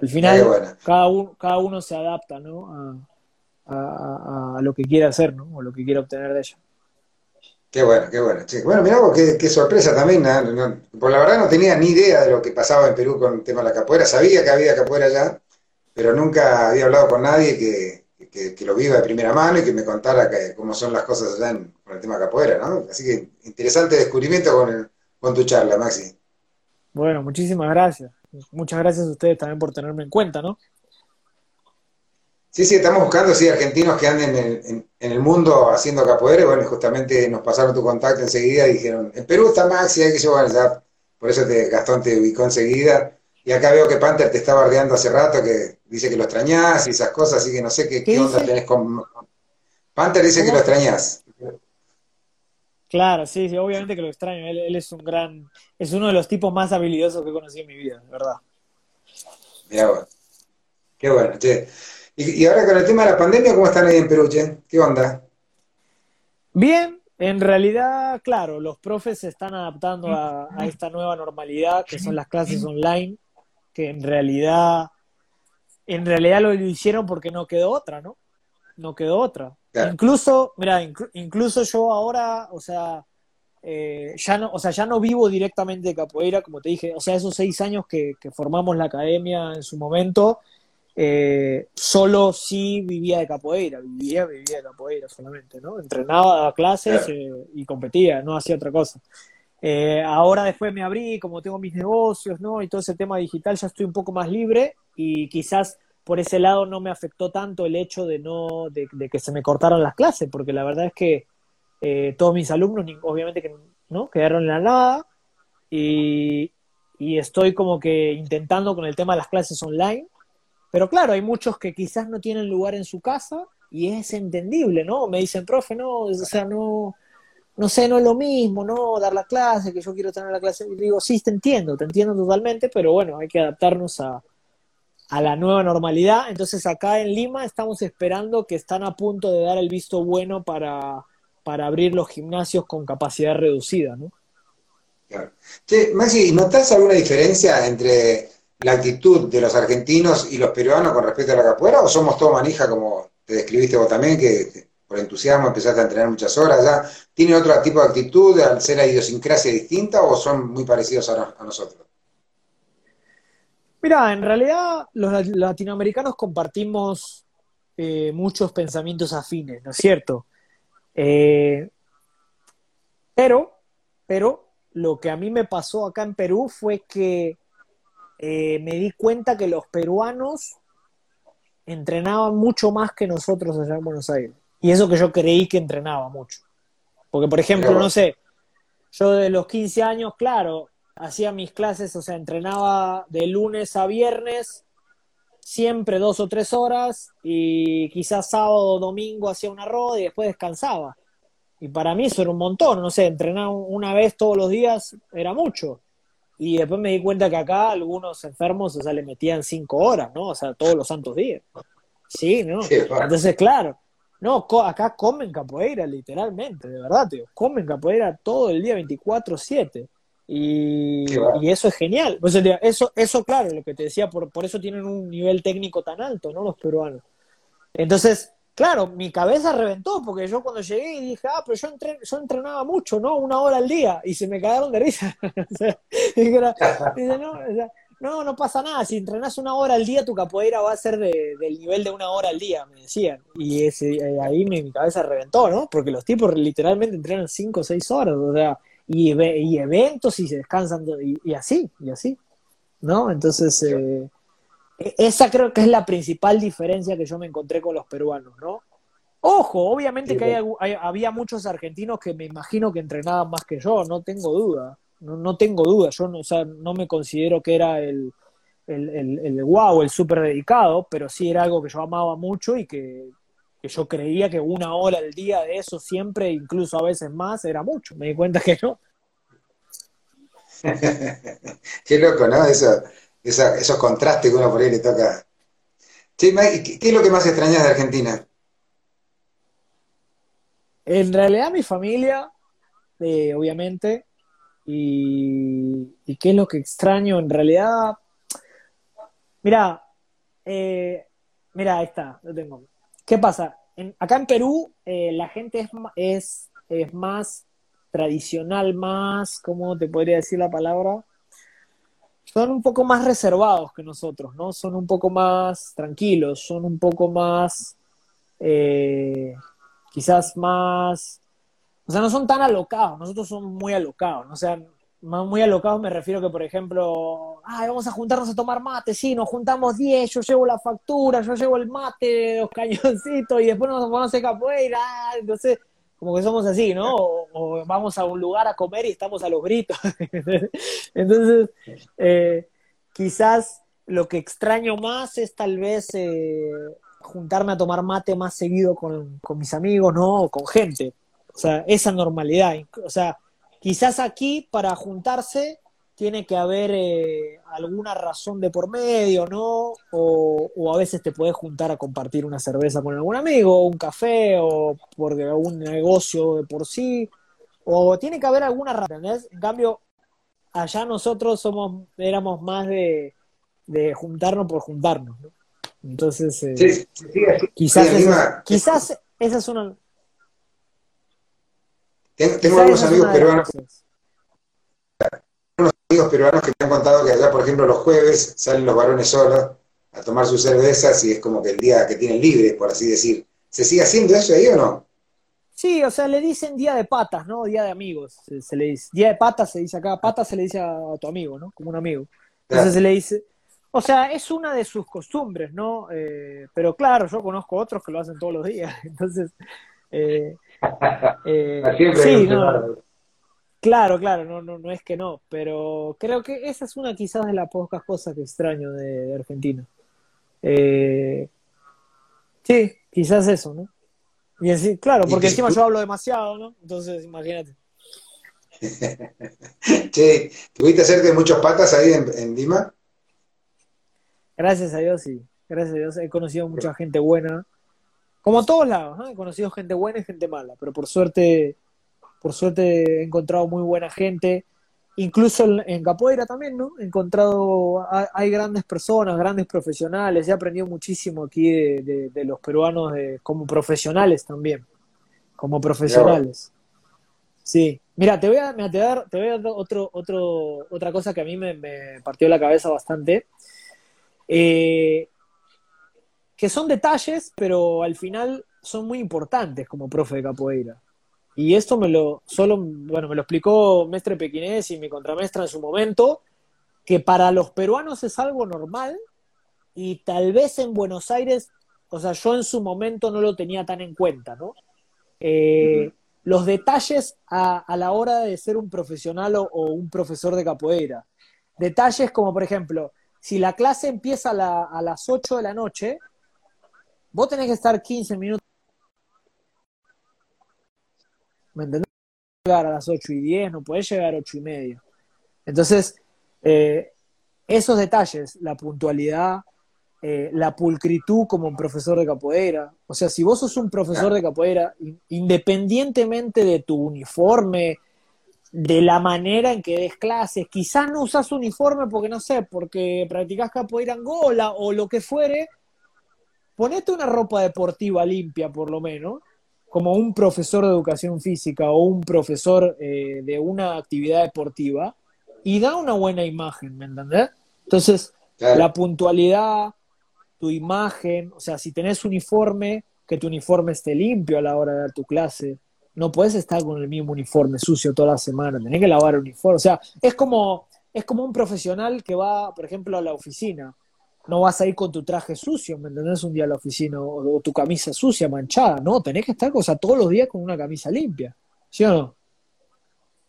al final cada, uno, cada uno se adapta, ¿no? A, a, lo que quiere hacer, ¿no? O lo que quiere obtener de ella. Qué bueno, qué bueno. Bueno, mirá vos, qué, sorpresa también. por la verdad no tenía ni idea de lo que pasaba en Perú con el tema de la capoeira. Sabía que había capoeira allá, pero nunca había hablado con nadie que, lo viva de primera mano y que me contara cómo son las cosas allá con el tema capoeira, ¿no? Así que interesante descubrimiento con, con tu charla, Maxi. Bueno, muchísimas gracias. Muchas gracias a ustedes también por tenerme en cuenta, ¿no? Sí, sí, estamos buscando, sí, argentinos que anden en, el mundo haciendo capoeira. Bueno, justamente nos pasaron tu contacto enseguida y dijeron, en Perú está Maxi, hay que llevar, por eso te, Gastón te ubicó enseguida. Y acá veo que Panther te está bardeando hace rato, que dice que lo extrañás y esas cosas, así que no sé qué, onda tenés con... Panther dice que lo extrañás. Claro, sí, sí, obviamente que lo extraño. Él, es un gran, es uno de los tipos más habilidosos que he conocido en mi vida, de verdad. Mira, bueno. Qué bueno, che. Y, ahora con el tema de la pandemia, ¿cómo están ahí en Perú, che? ¿Qué onda? Bien, en realidad, claro, los profes se están adaptando a, esta nueva normalidad, que son las clases online, que en realidad, en realidad lo hicieron porque no quedó otra, ¿no? No quedó otra. Incluso, mira, incluso yo ahora, o sea, eh, ya no, o sea, ya no vivo directamente de capoeira, como te dije, o sea, esos seis años que formamos la academia en su momento, eh, solo sí vivía de capoeira, vivía, vivía de capoeira solamente, ¿no? Entrenaba, daba clases eh, y competía, no hacía otra cosa. Eh, ahora después me abrí, como tengo mis negocios, ¿no? Y todo ese tema digital, ya estoy un poco más libre y quizás por ese lado no me afectó tanto el hecho de no, de, que se me cortaron las clases, porque la verdad es que todos mis alumnos, obviamente que no, quedaron en la nada y, y estoy como que intentando con el tema de las clases online pero claro, hay muchos que quizás no tienen lugar en su casa y es entendible, ¿no? Me dicen, profe, no, o sea, no, no sé, no es lo mismo, ¿no? Dar la clase, que yo quiero tener la clase. Y digo, sí, te entiendo, te entiendo totalmente, pero bueno, hay que adaptarnos a, a la nueva normalidad. Entonces acá en Lima estamos esperando que están a punto de dar el visto bueno para, para abrir los gimnasios con capacidad reducida, ¿no? Claro. Che, Maxi, ¿notas alguna diferencia entre la actitud de los argentinos y los peruanos con respecto a la capoeira o somos todo manija como te describiste vos también, que por entusiasmo empezaste a entrenar muchas horas ya? ¿Tienen otro tipo de actitud al ser la idiosincrasia distinta o son muy parecidos a, nosotros? Mira, en realidad los latinoamericanos compartimos eh, muchos pensamientos afines, ¿no es cierto? Eh, pero, pero lo que a mí me pasó acá en Perú fue que eh, me di cuenta que los peruanos entrenaban mucho más que nosotros allá en Buenos Aires. Y eso que yo creí que entrenaba mucho. Porque, por ejemplo, no sé, yo de los 15 años, claro, hacía mis clases, o sea, entrenaba de lunes a viernes, siempre dos o tres horas, y quizás sábado o domingo hacía una roda y después descansaba. Y para mí eso era un montón, no sé, entrenar una vez todos los días era mucho. Y después me di cuenta que acá algunos enfermos, o sea, le metían cinco horas, ¿no? O sea, todos los santos días. Sí, ¿no? Entonces, claro, no, acá comen capoeira, literalmente, de verdad, tío. Comen capoeira todo el día, 24-7. Y, y, eso es genial. eso, eso, claro, lo que te decía, por, por eso tienen un nivel técnico tan alto, ¿no? Los peruanos. Entonces, claro, mi cabeza reventó porque yo cuando llegué y dije, ah, pero yo, yo entrenaba mucho, ¿no? Una hora al día y se me cagaron de risa. no, no, pasa nada, si entrenas una hora al día tu capoeira va a ser del nivel de una hora al día, me decían. Y ese, eh, ahí mi, cabeza reventó, ¿no? Porque los tipos literalmente entrenan cinco o seis horas, o sea, y, y eventos y se descansan y, así, y así, ¿no? Entonces... Eh, esa creo que es la principal diferencia que yo me encontré con los peruanos, ¿no? Ojo, obviamente que había muchos argentinos que me imagino que entrenaban más que yo, no tengo duda, no, tengo duda, yo no, o sea, no me considero que era el, el, el, el wow, el súper dedicado, pero sí era algo que yo amaba mucho y que, que yo creía que una hora al día de eso siempre, incluso a veces más, era mucho, me di cuenta que no. Qué loco, ¿no? Eso, esos contrastes que uno por ahí le toca. ¿qué, es lo que más extrañas de Argentina? En realidad mi familia, eh, obviamente, y, qué es lo que extraño en realidad. Mira, eh, mira, ahí está, lo tengo. ¿Qué pasa? acá en Perú eh, la gente es, es, es más tradicional, más, ¿cómo te podría decir la palabra? son un poco más reservados que nosotros, ¿no? Son un poco más tranquilos, son un poco más, eh, quizás más, o sea, no son tan alocados, nosotros somos muy alocados, ¿no? o sea, muy alocados me refiero que, por ejemplo, ay, vamos a juntarnos a tomar mate, sí, nos juntamos 10, yo llevo la factura, yo llevo el mate, los cañoncitos, y después nos vamos a hacer capoeira, entonces como que somos así, ¿no? O, vamos a un lugar a comer y estamos a los gritos. Entonces, eh, quizás lo que extraño más es tal vez eh, juntarme a tomar mate más seguido con, mis amigos, ¿no? O con gente. O sea, esa normalidad. O sea, quizás aquí para juntarse tiene que haber eh, alguna razón de por medio, ¿no? O, a veces te puedes juntar a compartir una cerveza con algún amigo, un café, o por algún negocio de por sí, o tiene que haber alguna razón, En cambio, allá nosotros somos, éramos más de, juntarnos por juntarnos, ¿no? Entonces, eh, quizás, esa, quizás esa es una... Tengo, algunos amigos peruanos amigos peruanos que me han contado que allá, por ejemplo, los jueves salen los varones solos a tomar sus cervezas y es como que el día que tienen libre, por así decir. ¿Se sigue haciendo eso ahí o no? Sí, o sea, le dicen día de patas, ¿no? Día de amigos, se, le dice. Día de patas se dice acá, patas se le dice a, tu amigo, ¿no? Como un amigo. Entonces se le dice, o sea, es una de sus costumbres, ¿no? Eh, pero claro, yo conozco otros que lo hacen todos los días, entonces... Eh, eh, sí, no, Claro, claro, no, no, no es que no, pero creo que esa es una quizás de las pocas cosas que extraño de, Argentina. Eh, sí, quizás eso, ¿no? Y así, claro, porque encima yo hablo demasiado, ¿no? Entonces, imagínate. che, ¿tuviste de muchos patas ahí en, en, Lima? Gracias a Dios, sí. Gracias a Dios. He conocido mucha gente buena. Como a todos lados, ¿no? He conocido gente buena y gente mala, pero por suerte por suerte he encontrado muy buena gente, incluso en, Capoeira también, ¿no? He encontrado, hay, grandes personas, grandes profesionales, he aprendido muchísimo aquí de, los peruanos como profesionales también, como profesionales. Sí, mira, te voy a, te dar, te voy a dar otro, otro, otra cosa que a mí me, partió la cabeza bastante. Eh, que son detalles, pero al final son muy importantes como profe de capoeira. Y esto me lo, solo, bueno, me lo explicó Mestre Pequinés y mi contramestra en su momento, que para los peruanos es algo normal y tal vez en Buenos Aires, o sea, yo en su momento no lo tenía tan en cuenta, ¿no? Eh, los detalles a, la hora de ser un profesional o, un profesor de capoeira. Detalles como, por ejemplo, si la clase empieza a, a las 8 de la noche, vos tenés que estar 15 minutos ¿me entendés? Llegar a las 8 y 10, no puedes llegar a 8 y media. Entonces, eh, esos detalles, la puntualidad, eh, la pulcritud como un profesor de capoeira, o sea, si vos sos un profesor de capoeira, independientemente de tu uniforme, de la manera en que des clases, quizás no usas uniforme porque no sé, porque practicás capoeira angola o lo que fuere, ponete una ropa deportiva limpia por lo menos como un profesor de educación física o un profesor eh, de una actividad deportiva y da una buena imagen, ¿me entendés? Entonces, la puntualidad, tu imagen, o sea, si tenés uniforme, que tu uniforme esté limpio a la hora de dar tu clase. No puedes estar con el mismo uniforme sucio toda la semana, tenés que lavar el uniforme. O sea, es como, es como un profesional que va, por ejemplo, a la oficina no vas a ir con tu traje sucio, ¿me entendés? Un día a la oficina o, tu camisa sucia, manchada, no, tenés que estar, o sea, todos los días con una camisa limpia, ¿sí o no?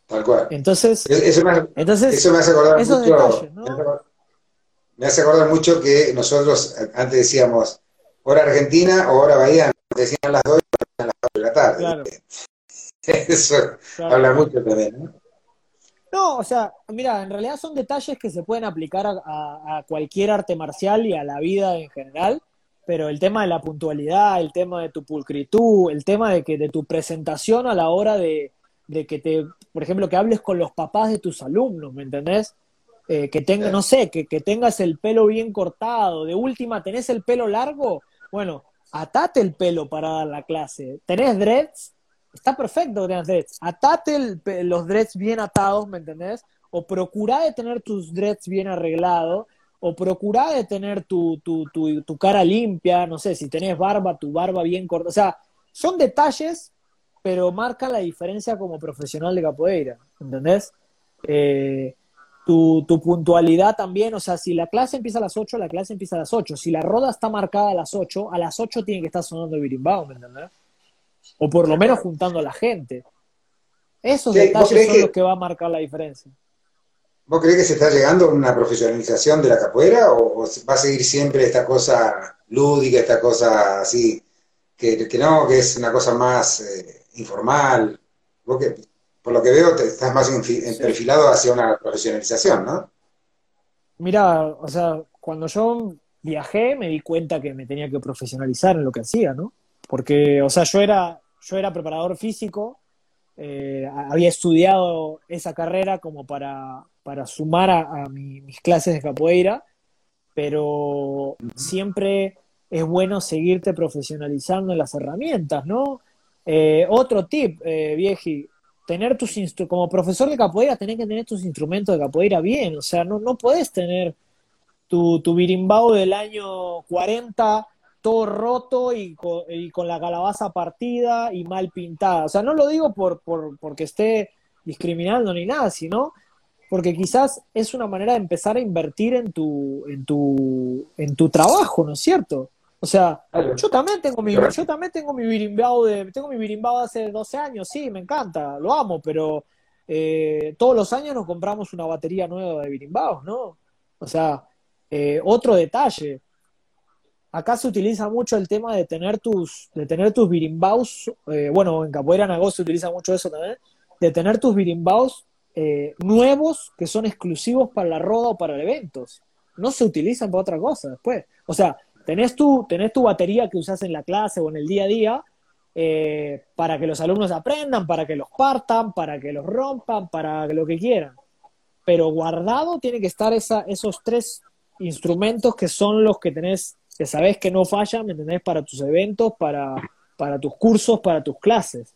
Tal cual. Entonces, eso, me, entonces, eso me hace acordar mucho, me hace acordar mucho que nosotros antes decíamos hora argentina o hora bahía, decían las dos y las 4 de la tarde. Claro. Eso habla mucho también, ¿no? No, o sea, mira, en realidad son detalles que se pueden aplicar a, cualquier arte marcial y a la vida en general, pero el tema de la puntualidad, el tema de tu pulcritud, el tema de que de tu presentación a la hora de, que te, por ejemplo, que hables con los papás de tus alumnos, ¿me entendés? Eh, que tenga, no sé, que, que tengas el pelo bien cortado, de última, ¿tenés el pelo largo? Bueno, atate el pelo para dar la clase. ¿Tenés dreads? Está perfecto que dreads. Atate los dreads bien atados, ¿me entendés? O procura de tener tus dreads bien arreglados, o procura de tener tu, tu, tu, cara limpia, no sé, si tenés barba, tu barba bien corta. O sea, son detalles, pero marcan la diferencia como profesional de capoeira, ¿entendés? Eh, tu, tu, puntualidad también, o sea, si la clase empieza a las 8, la clase empieza a las 8. Si la roda está marcada a las 8, a las 8 tiene que estar sonando el birimbao, ¿me entendés? O por lo menos juntando a la gente. Esos detalles son los que va a marcar la diferencia. ¿Vos crees que se está llegando a una profesionalización de la capoeira o, va a seguir siempre esta cosa lúdica, esta cosa así, que, no, que es una cosa más eh, informal? ¿Vos qué, por lo que veo, te estás más perfilado hacia una profesionalización, ¿no? Mira, o sea, cuando yo viajé me di cuenta que me tenía que profesionalizar en lo que hacía, ¿no? Porque, o sea, yo era, yo era preparador físico, eh, había estudiado esa carrera como para, para sumar a, mis clases de capoeira, pero siempre es bueno seguirte profesionalizando en las herramientas, ¿no? Eh, otro tip, eh, vieji, tener tus como profesor de capoeira tenés que tener tus instrumentos de capoeira bien, o sea, no, no podés tener tu, tu birimbao del año 40 todo roto y con, la calabaza partida y mal pintada. O sea, no lo digo por, por, porque esté discriminando ni nada, sino porque quizás es una manera de empezar a invertir en tu, en tu, en tu trabajo, ¿no es cierto? O sea, yo también tengo mi, yo también tengo mi birimbao de, tengo mi birimbao de hace 12 años, sí, me encanta, lo amo, pero eh, todos los años nos compramos una batería nueva de birimbaos, ¿no? O sea, eh, otro detalle, acá se utiliza mucho el tema de tener tus, de tener tus birimbaos, eh, bueno, en Capoeira Nagó se utiliza mucho eso también, de tener tus birimbaos nuevos que son exclusivos para la roda o para eventos. No se utilizan para otra cosa después. O sea, Tenés tu, tenés tu batería que usás en la clase o en el día a día eh, para que los alumnos aprendan, para que los partan, para que los rompan, para lo que quieran. Pero guardado tiene que estar esa, esos tres instrumentos que son los que tenés, que sabés que no fallan, ¿me entendés? Para tus eventos, para, para tus cursos, para tus clases.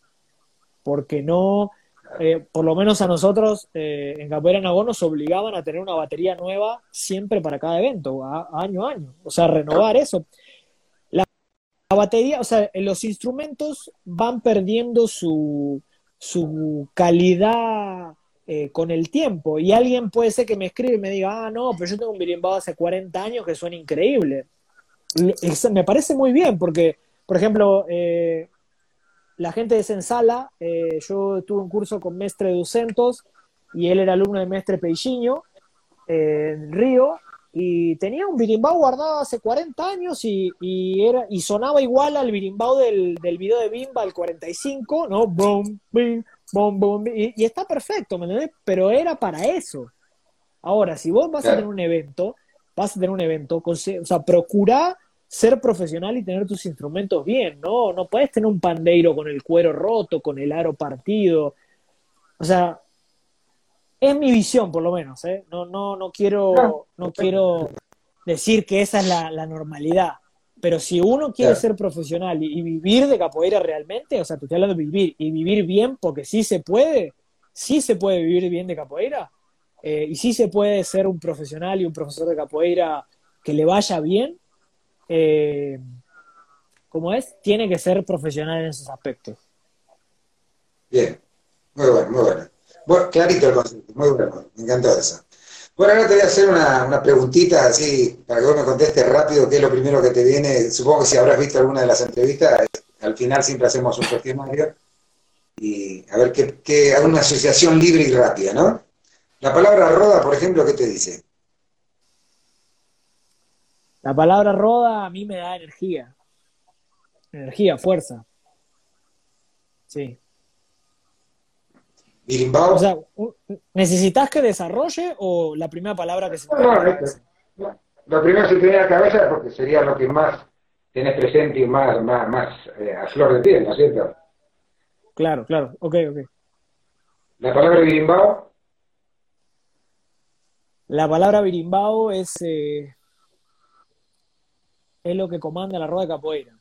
Porque no, eh, por lo menos a nosotros eh, en Capoeira Nagó nos obligaban a tener una batería nueva siempre para cada evento, año a año. O sea, renovar eso. La, batería, o sea, los instrumentos van perdiendo su, su calidad eh, con el tiempo. Y alguien puede ser que me escribe y me diga, ah, no, pero yo tengo un birimbao hace 40 años que suena increíble. Me parece muy bien, porque, por ejemplo, la gente de Sensala, eh, yo tuve un curso con Mestre Ducentos y él era alumno de Mestre Peixinho en Río y tenía un birimbao guardado hace 40 años y, era, y sonaba igual al birimbao del, del video de Bimba, el 45, ¿no? Boom, bim, boom, boom, y, está perfecto, ¿me entiendes? Pero era para eso. Ahora, si vos vas a tener un evento, vas a tener un evento, o sea, procura ser profesional y tener tus instrumentos bien, ¿no? No puedes tener un pandeiro con el cuero roto, con el aro partido. O sea, es mi visión, por lo menos, ¿eh? No, no, no quiero, no quiero decir que esa es la, normalidad. Pero si uno quiere ser profesional y, vivir de capoeira realmente, o sea, te estoy hablando de vivir y vivir bien, porque sí se puede, sí se puede vivir bien de capoeira, eh, y sí se puede ser un profesional y un profesor de capoeira que le vaya bien, eh, como es, tiene que ser profesional en esos aspectos. Bien, muy bueno, muy bueno. bueno clarito el concepto, muy bueno, me encantó eso. Bueno, ahora te voy a hacer una, una, preguntita así, para que vos me contestes rápido qué es lo primero que te viene. Supongo que si habrás visto alguna de las entrevistas, al final siempre hacemos un cuestionario y a ver qué, qué una asociación libre y rápida, ¿no? La palabra roda, por ejemplo, ¿qué te dice? La palabra roda a mí me da energía. Energía, fuerza. Sí. O sea, ¿necesitas que desarrolle o la primera palabra que se te no, no, Lo primero que se te viene a la cabeza porque sería lo que más tienes presente y más, más, más eh, a flor de piel, ¿no es cierto? Claro, claro. Ok, ok. ¿La palabra birimbao? La palabra birimbao es eh, es lo que comanda la rueda de capoeira.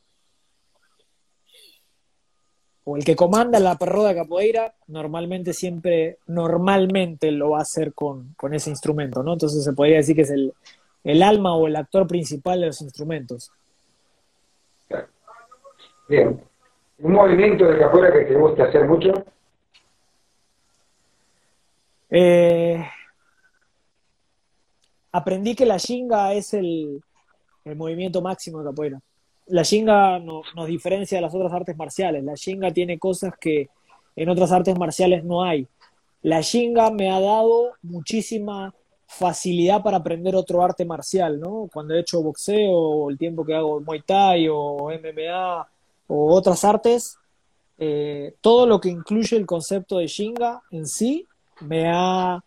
O el que comanda la rueda de capoeira normalmente siempre, normalmente lo va a hacer con, ese instrumento, ¿no? Entonces se podría decir que es el, alma o el actor principal de los instrumentos. Bien. ¿Un movimiento de capoeira que te guste hacer mucho? Eh, aprendí que la shinga es el, el movimiento máximo de capoeira. La shinga no, nos diferencia de las otras artes marciales. La shinga tiene cosas que en otras artes marciales no hay. La shinga me ha dado muchísima facilidad para aprender otro arte marcial, ¿no? Cuando he hecho boxeo, o el tiempo que hago Muay Thai o MMA o otras artes, eh, todo lo que incluye el concepto de Shinga en sí me ha,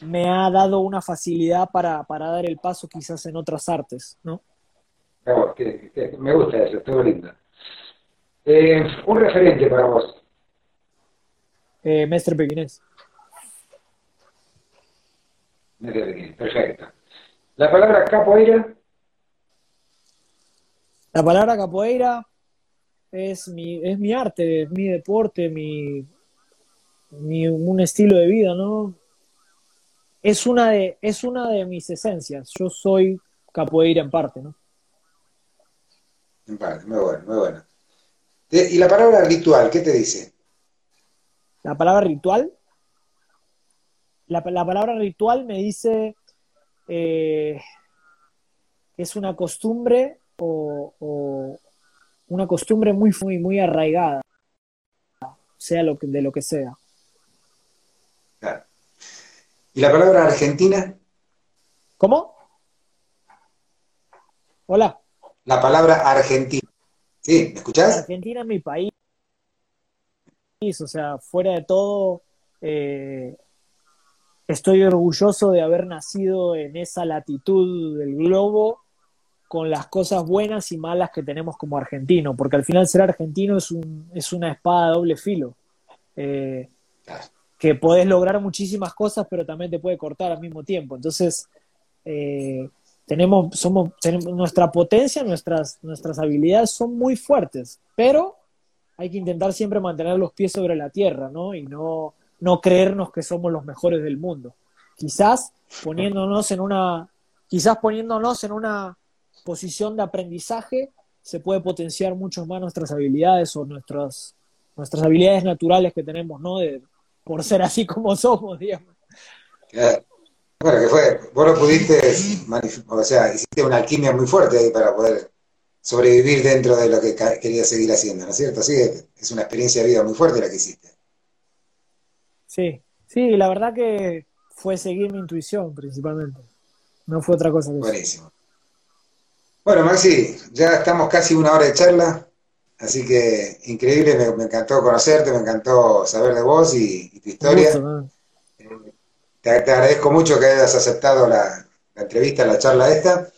me ha dado una facilidad para, para dar el paso quizás en otras artes, ¿no? me gusta eso, estuvo lindo. Eh, un referente para vos. Eh, Mestre Pequinés. Mestre Pequinés, perfecto. La palabra capoeira. La palabra capoeira es mi, es mi arte, es mi deporte, mi, mi, un estilo de vida, ¿no? Es una, de, es una de mis esencias. Yo soy capoeira en parte, ¿no? En parte, muy bueno, muy bueno. ¿Y la palabra ritual, qué te dice? La palabra ritual. La, palabra ritual me dice eh, es una costumbre o, una costumbre muy, muy, muy arraigada, sea lo que, de lo que sea. ¿Y la palabra argentina? ¿Cómo? Hola. La palabra argentina. ¿Sí? ¿Me escuchás? Argentina es mi país. O sea, fuera de todo, eh, estoy orgulloso de haber nacido en esa latitud del globo con las cosas buenas y malas que tenemos como argentino, porque al final ser argentino es, un, es una espada de doble filo, eh, que podés lograr muchísimas cosas, pero también te puede cortar al mismo tiempo. Entonces, eh, tenemos, somos, tenemos, nuestra potencia, nuestras, nuestras habilidades son muy fuertes, pero hay que intentar siempre mantener los pies sobre la tierra, ¿no? Y no, no creernos que somos los mejores del mundo. Quizás poniéndonos en una, quizás poniéndonos en una posición de aprendizaje se puede potenciar mucho más nuestras habilidades o nuestras, nuestras habilidades naturales que tenemos, ¿no? Por ser así como somos, digamos. Bueno, que fue, vos lo pudiste, o sea, hiciste una alquimia muy fuerte ahí para poder sobrevivir dentro de lo que querías seguir haciendo, ¿no es cierto? Así es una experiencia de vida muy fuerte la que hiciste. Sí, sí, la verdad que fue seguir mi intuición principalmente. No fue otra cosa que Buenísimo. Bueno, Maxi, ya estamos casi una hora de charla, así que increíble, me, encantó conocerte, me encantó saber de vos y, tu historia. Eh, te, agradezco mucho que hayas aceptado la, entrevista, la charla esta.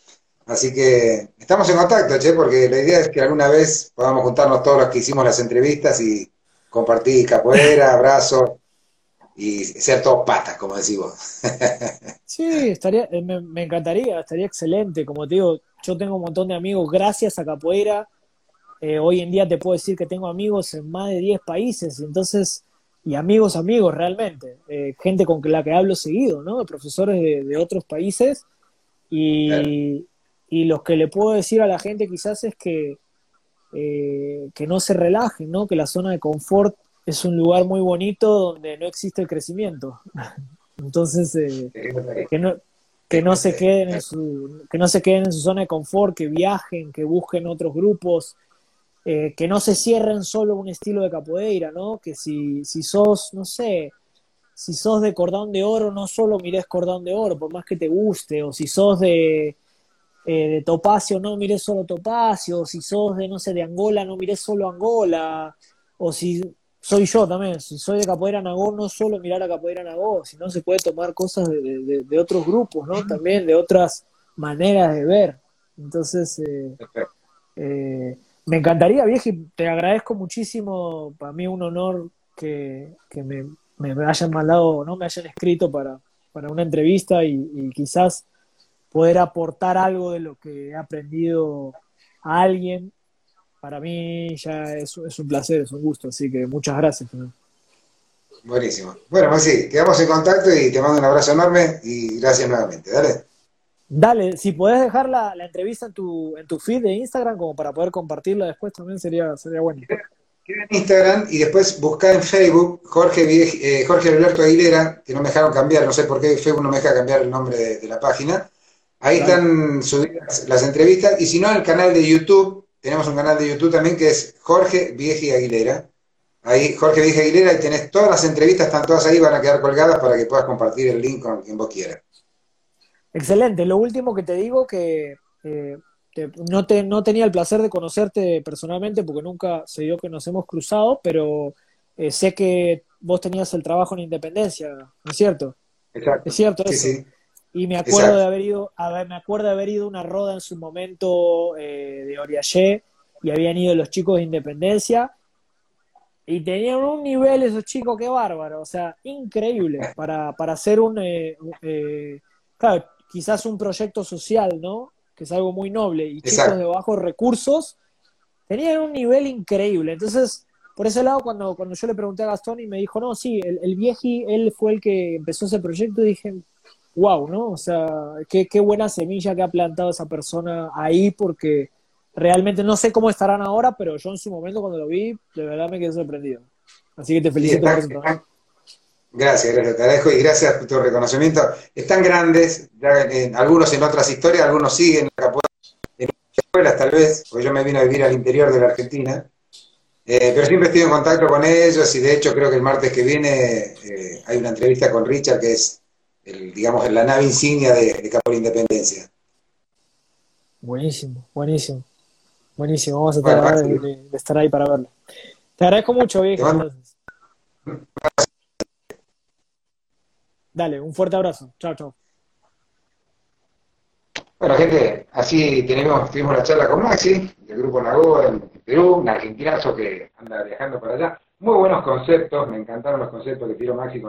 Así que estamos en contacto, Che, porque la idea es que alguna vez podamos juntarnos todos los que hicimos las entrevistas y compartir capoeira, abrazos y ser todos patas, como decís vos. sí, estaría, eh, me, me, encantaría, estaría excelente. Como te digo, yo tengo un montón de amigos gracias a Capoeira. Eh, hoy en día te puedo decir que tengo amigos en más de 10 países, entonces, y amigos, amigos realmente, eh, gente con la que hablo seguido, ¿no? Profesores de, otros países. Y, y, lo que le puedo decir a la gente quizás es que, eh, que no se relajen, ¿no? Que la zona de confort es un lugar muy bonito donde no existe el crecimiento. Entonces, que, no, que no se queden en su, que no se queden en su zona de confort, que viajen, que busquen otros grupos, eh, que no se cierren solo un estilo de capoeira, ¿no? Que si, si sos, no sé, si sos de cordón de oro, no solo mires cordón de oro, por más que te guste, o si sos de, eh, de topacio, no mires solo topacio, o si sos de, no sé, de Angola, no mires solo Angola, o si soy yo también, si soy de Capoeira Nagó, no solo mirar a Capoeira Nagó, sino se puede tomar cosas de, otros grupos, ¿no? También de otras maneras de ver. Entonces, eh, eh, me encantaría, viejo, y te agradezco muchísimo, para mí un honor que, me, me, hayan mandado, no me hayan escrito para, para una entrevista y, quizás poder aportar algo de lo que he aprendido a alguien para mí ya es, es, un placer, es un gusto, así que muchas gracias. Buenísimo. Bueno, Maxi, quedamos en contacto y te mando un abrazo enorme y gracias nuevamente. Dale. Dale, si podés dejar la, la entrevista en tu, en tu feed de Instagram como para poder compartirla después también sería, sería bueno. En Instagram y después busca en Facebook Jorge, eh, Jorge Alberto Aguilera, que no me dejaron cambiar, no sé por qué Facebook no me deja cambiar el nombre de, la página. Ahí están subidas las entrevistas y si no, el canal de YouTube tenemos un canal de YouTube también que es Jorge Vieji Aguilera. Ahí, Jorge Vieji Aguilera, y tenés todas las entrevistas, están todas ahí, van a quedar colgadas para que puedas compartir el link con quien vos quieras. Excelente. Lo último que te digo que eh, no, te, no tenía el placer de conocerte personalmente porque nunca se dio que nos hemos cruzado, pero eh, sé que vos tenías el trabajo en Independencia, ¿no es cierto? Exacto. Es cierto eso. Y me acuerdo de haber ido, a me acuerdo de haber ido a una roda en su momento eh, de Oriaché y habían ido los chicos de Independencia y tenían un nivel esos chicos que bárbaro, o sea, increíble para, para hacer un, eh, eh, claro, quizás un proyecto social, ¿no? Que es algo muy noble y chicos de bajos recursos tenían un nivel increíble. Entonces, por ese lado, cuando, cuando yo le pregunté a Gastón y me dijo, no, sí, el, el vieji, él fue el que empezó ese proyecto, dije, wow, ¿no? O sea, qué, qué buena semilla que ha plantado esa persona ahí, porque realmente no sé cómo estarán ahora, pero yo en su momento cuando lo vi, de verdad me quedé sorprendido. Así que te felicito por eso Gracias, gracias, te agradezco y gracias por tu reconocimiento. Están grandes, algunos en otras historias, algunos siguen en escuelas tal vez, porque yo me vine a vivir al interior de la Argentina, eh, pero siempre estoy en contacto con ellos y de hecho creo que el martes que viene eh, hay una entrevista con Richard que es el, digamos, la nave insignia de, de Capo de Independencia. Buenísimo, buenísimo. Buenísimo, vamos a tratar de, estar ahí para verlo. Te agradezco mucho, viejo. Dale, un fuerte abrazo. Chao, chao. Bueno, gente, así tenemos, tuvimos la charla con Maxi, del grupo Nago en Perú, un argentinazo que anda viajando para allá. Muy buenos conceptos, me encantaron los conceptos que tiró Maxi con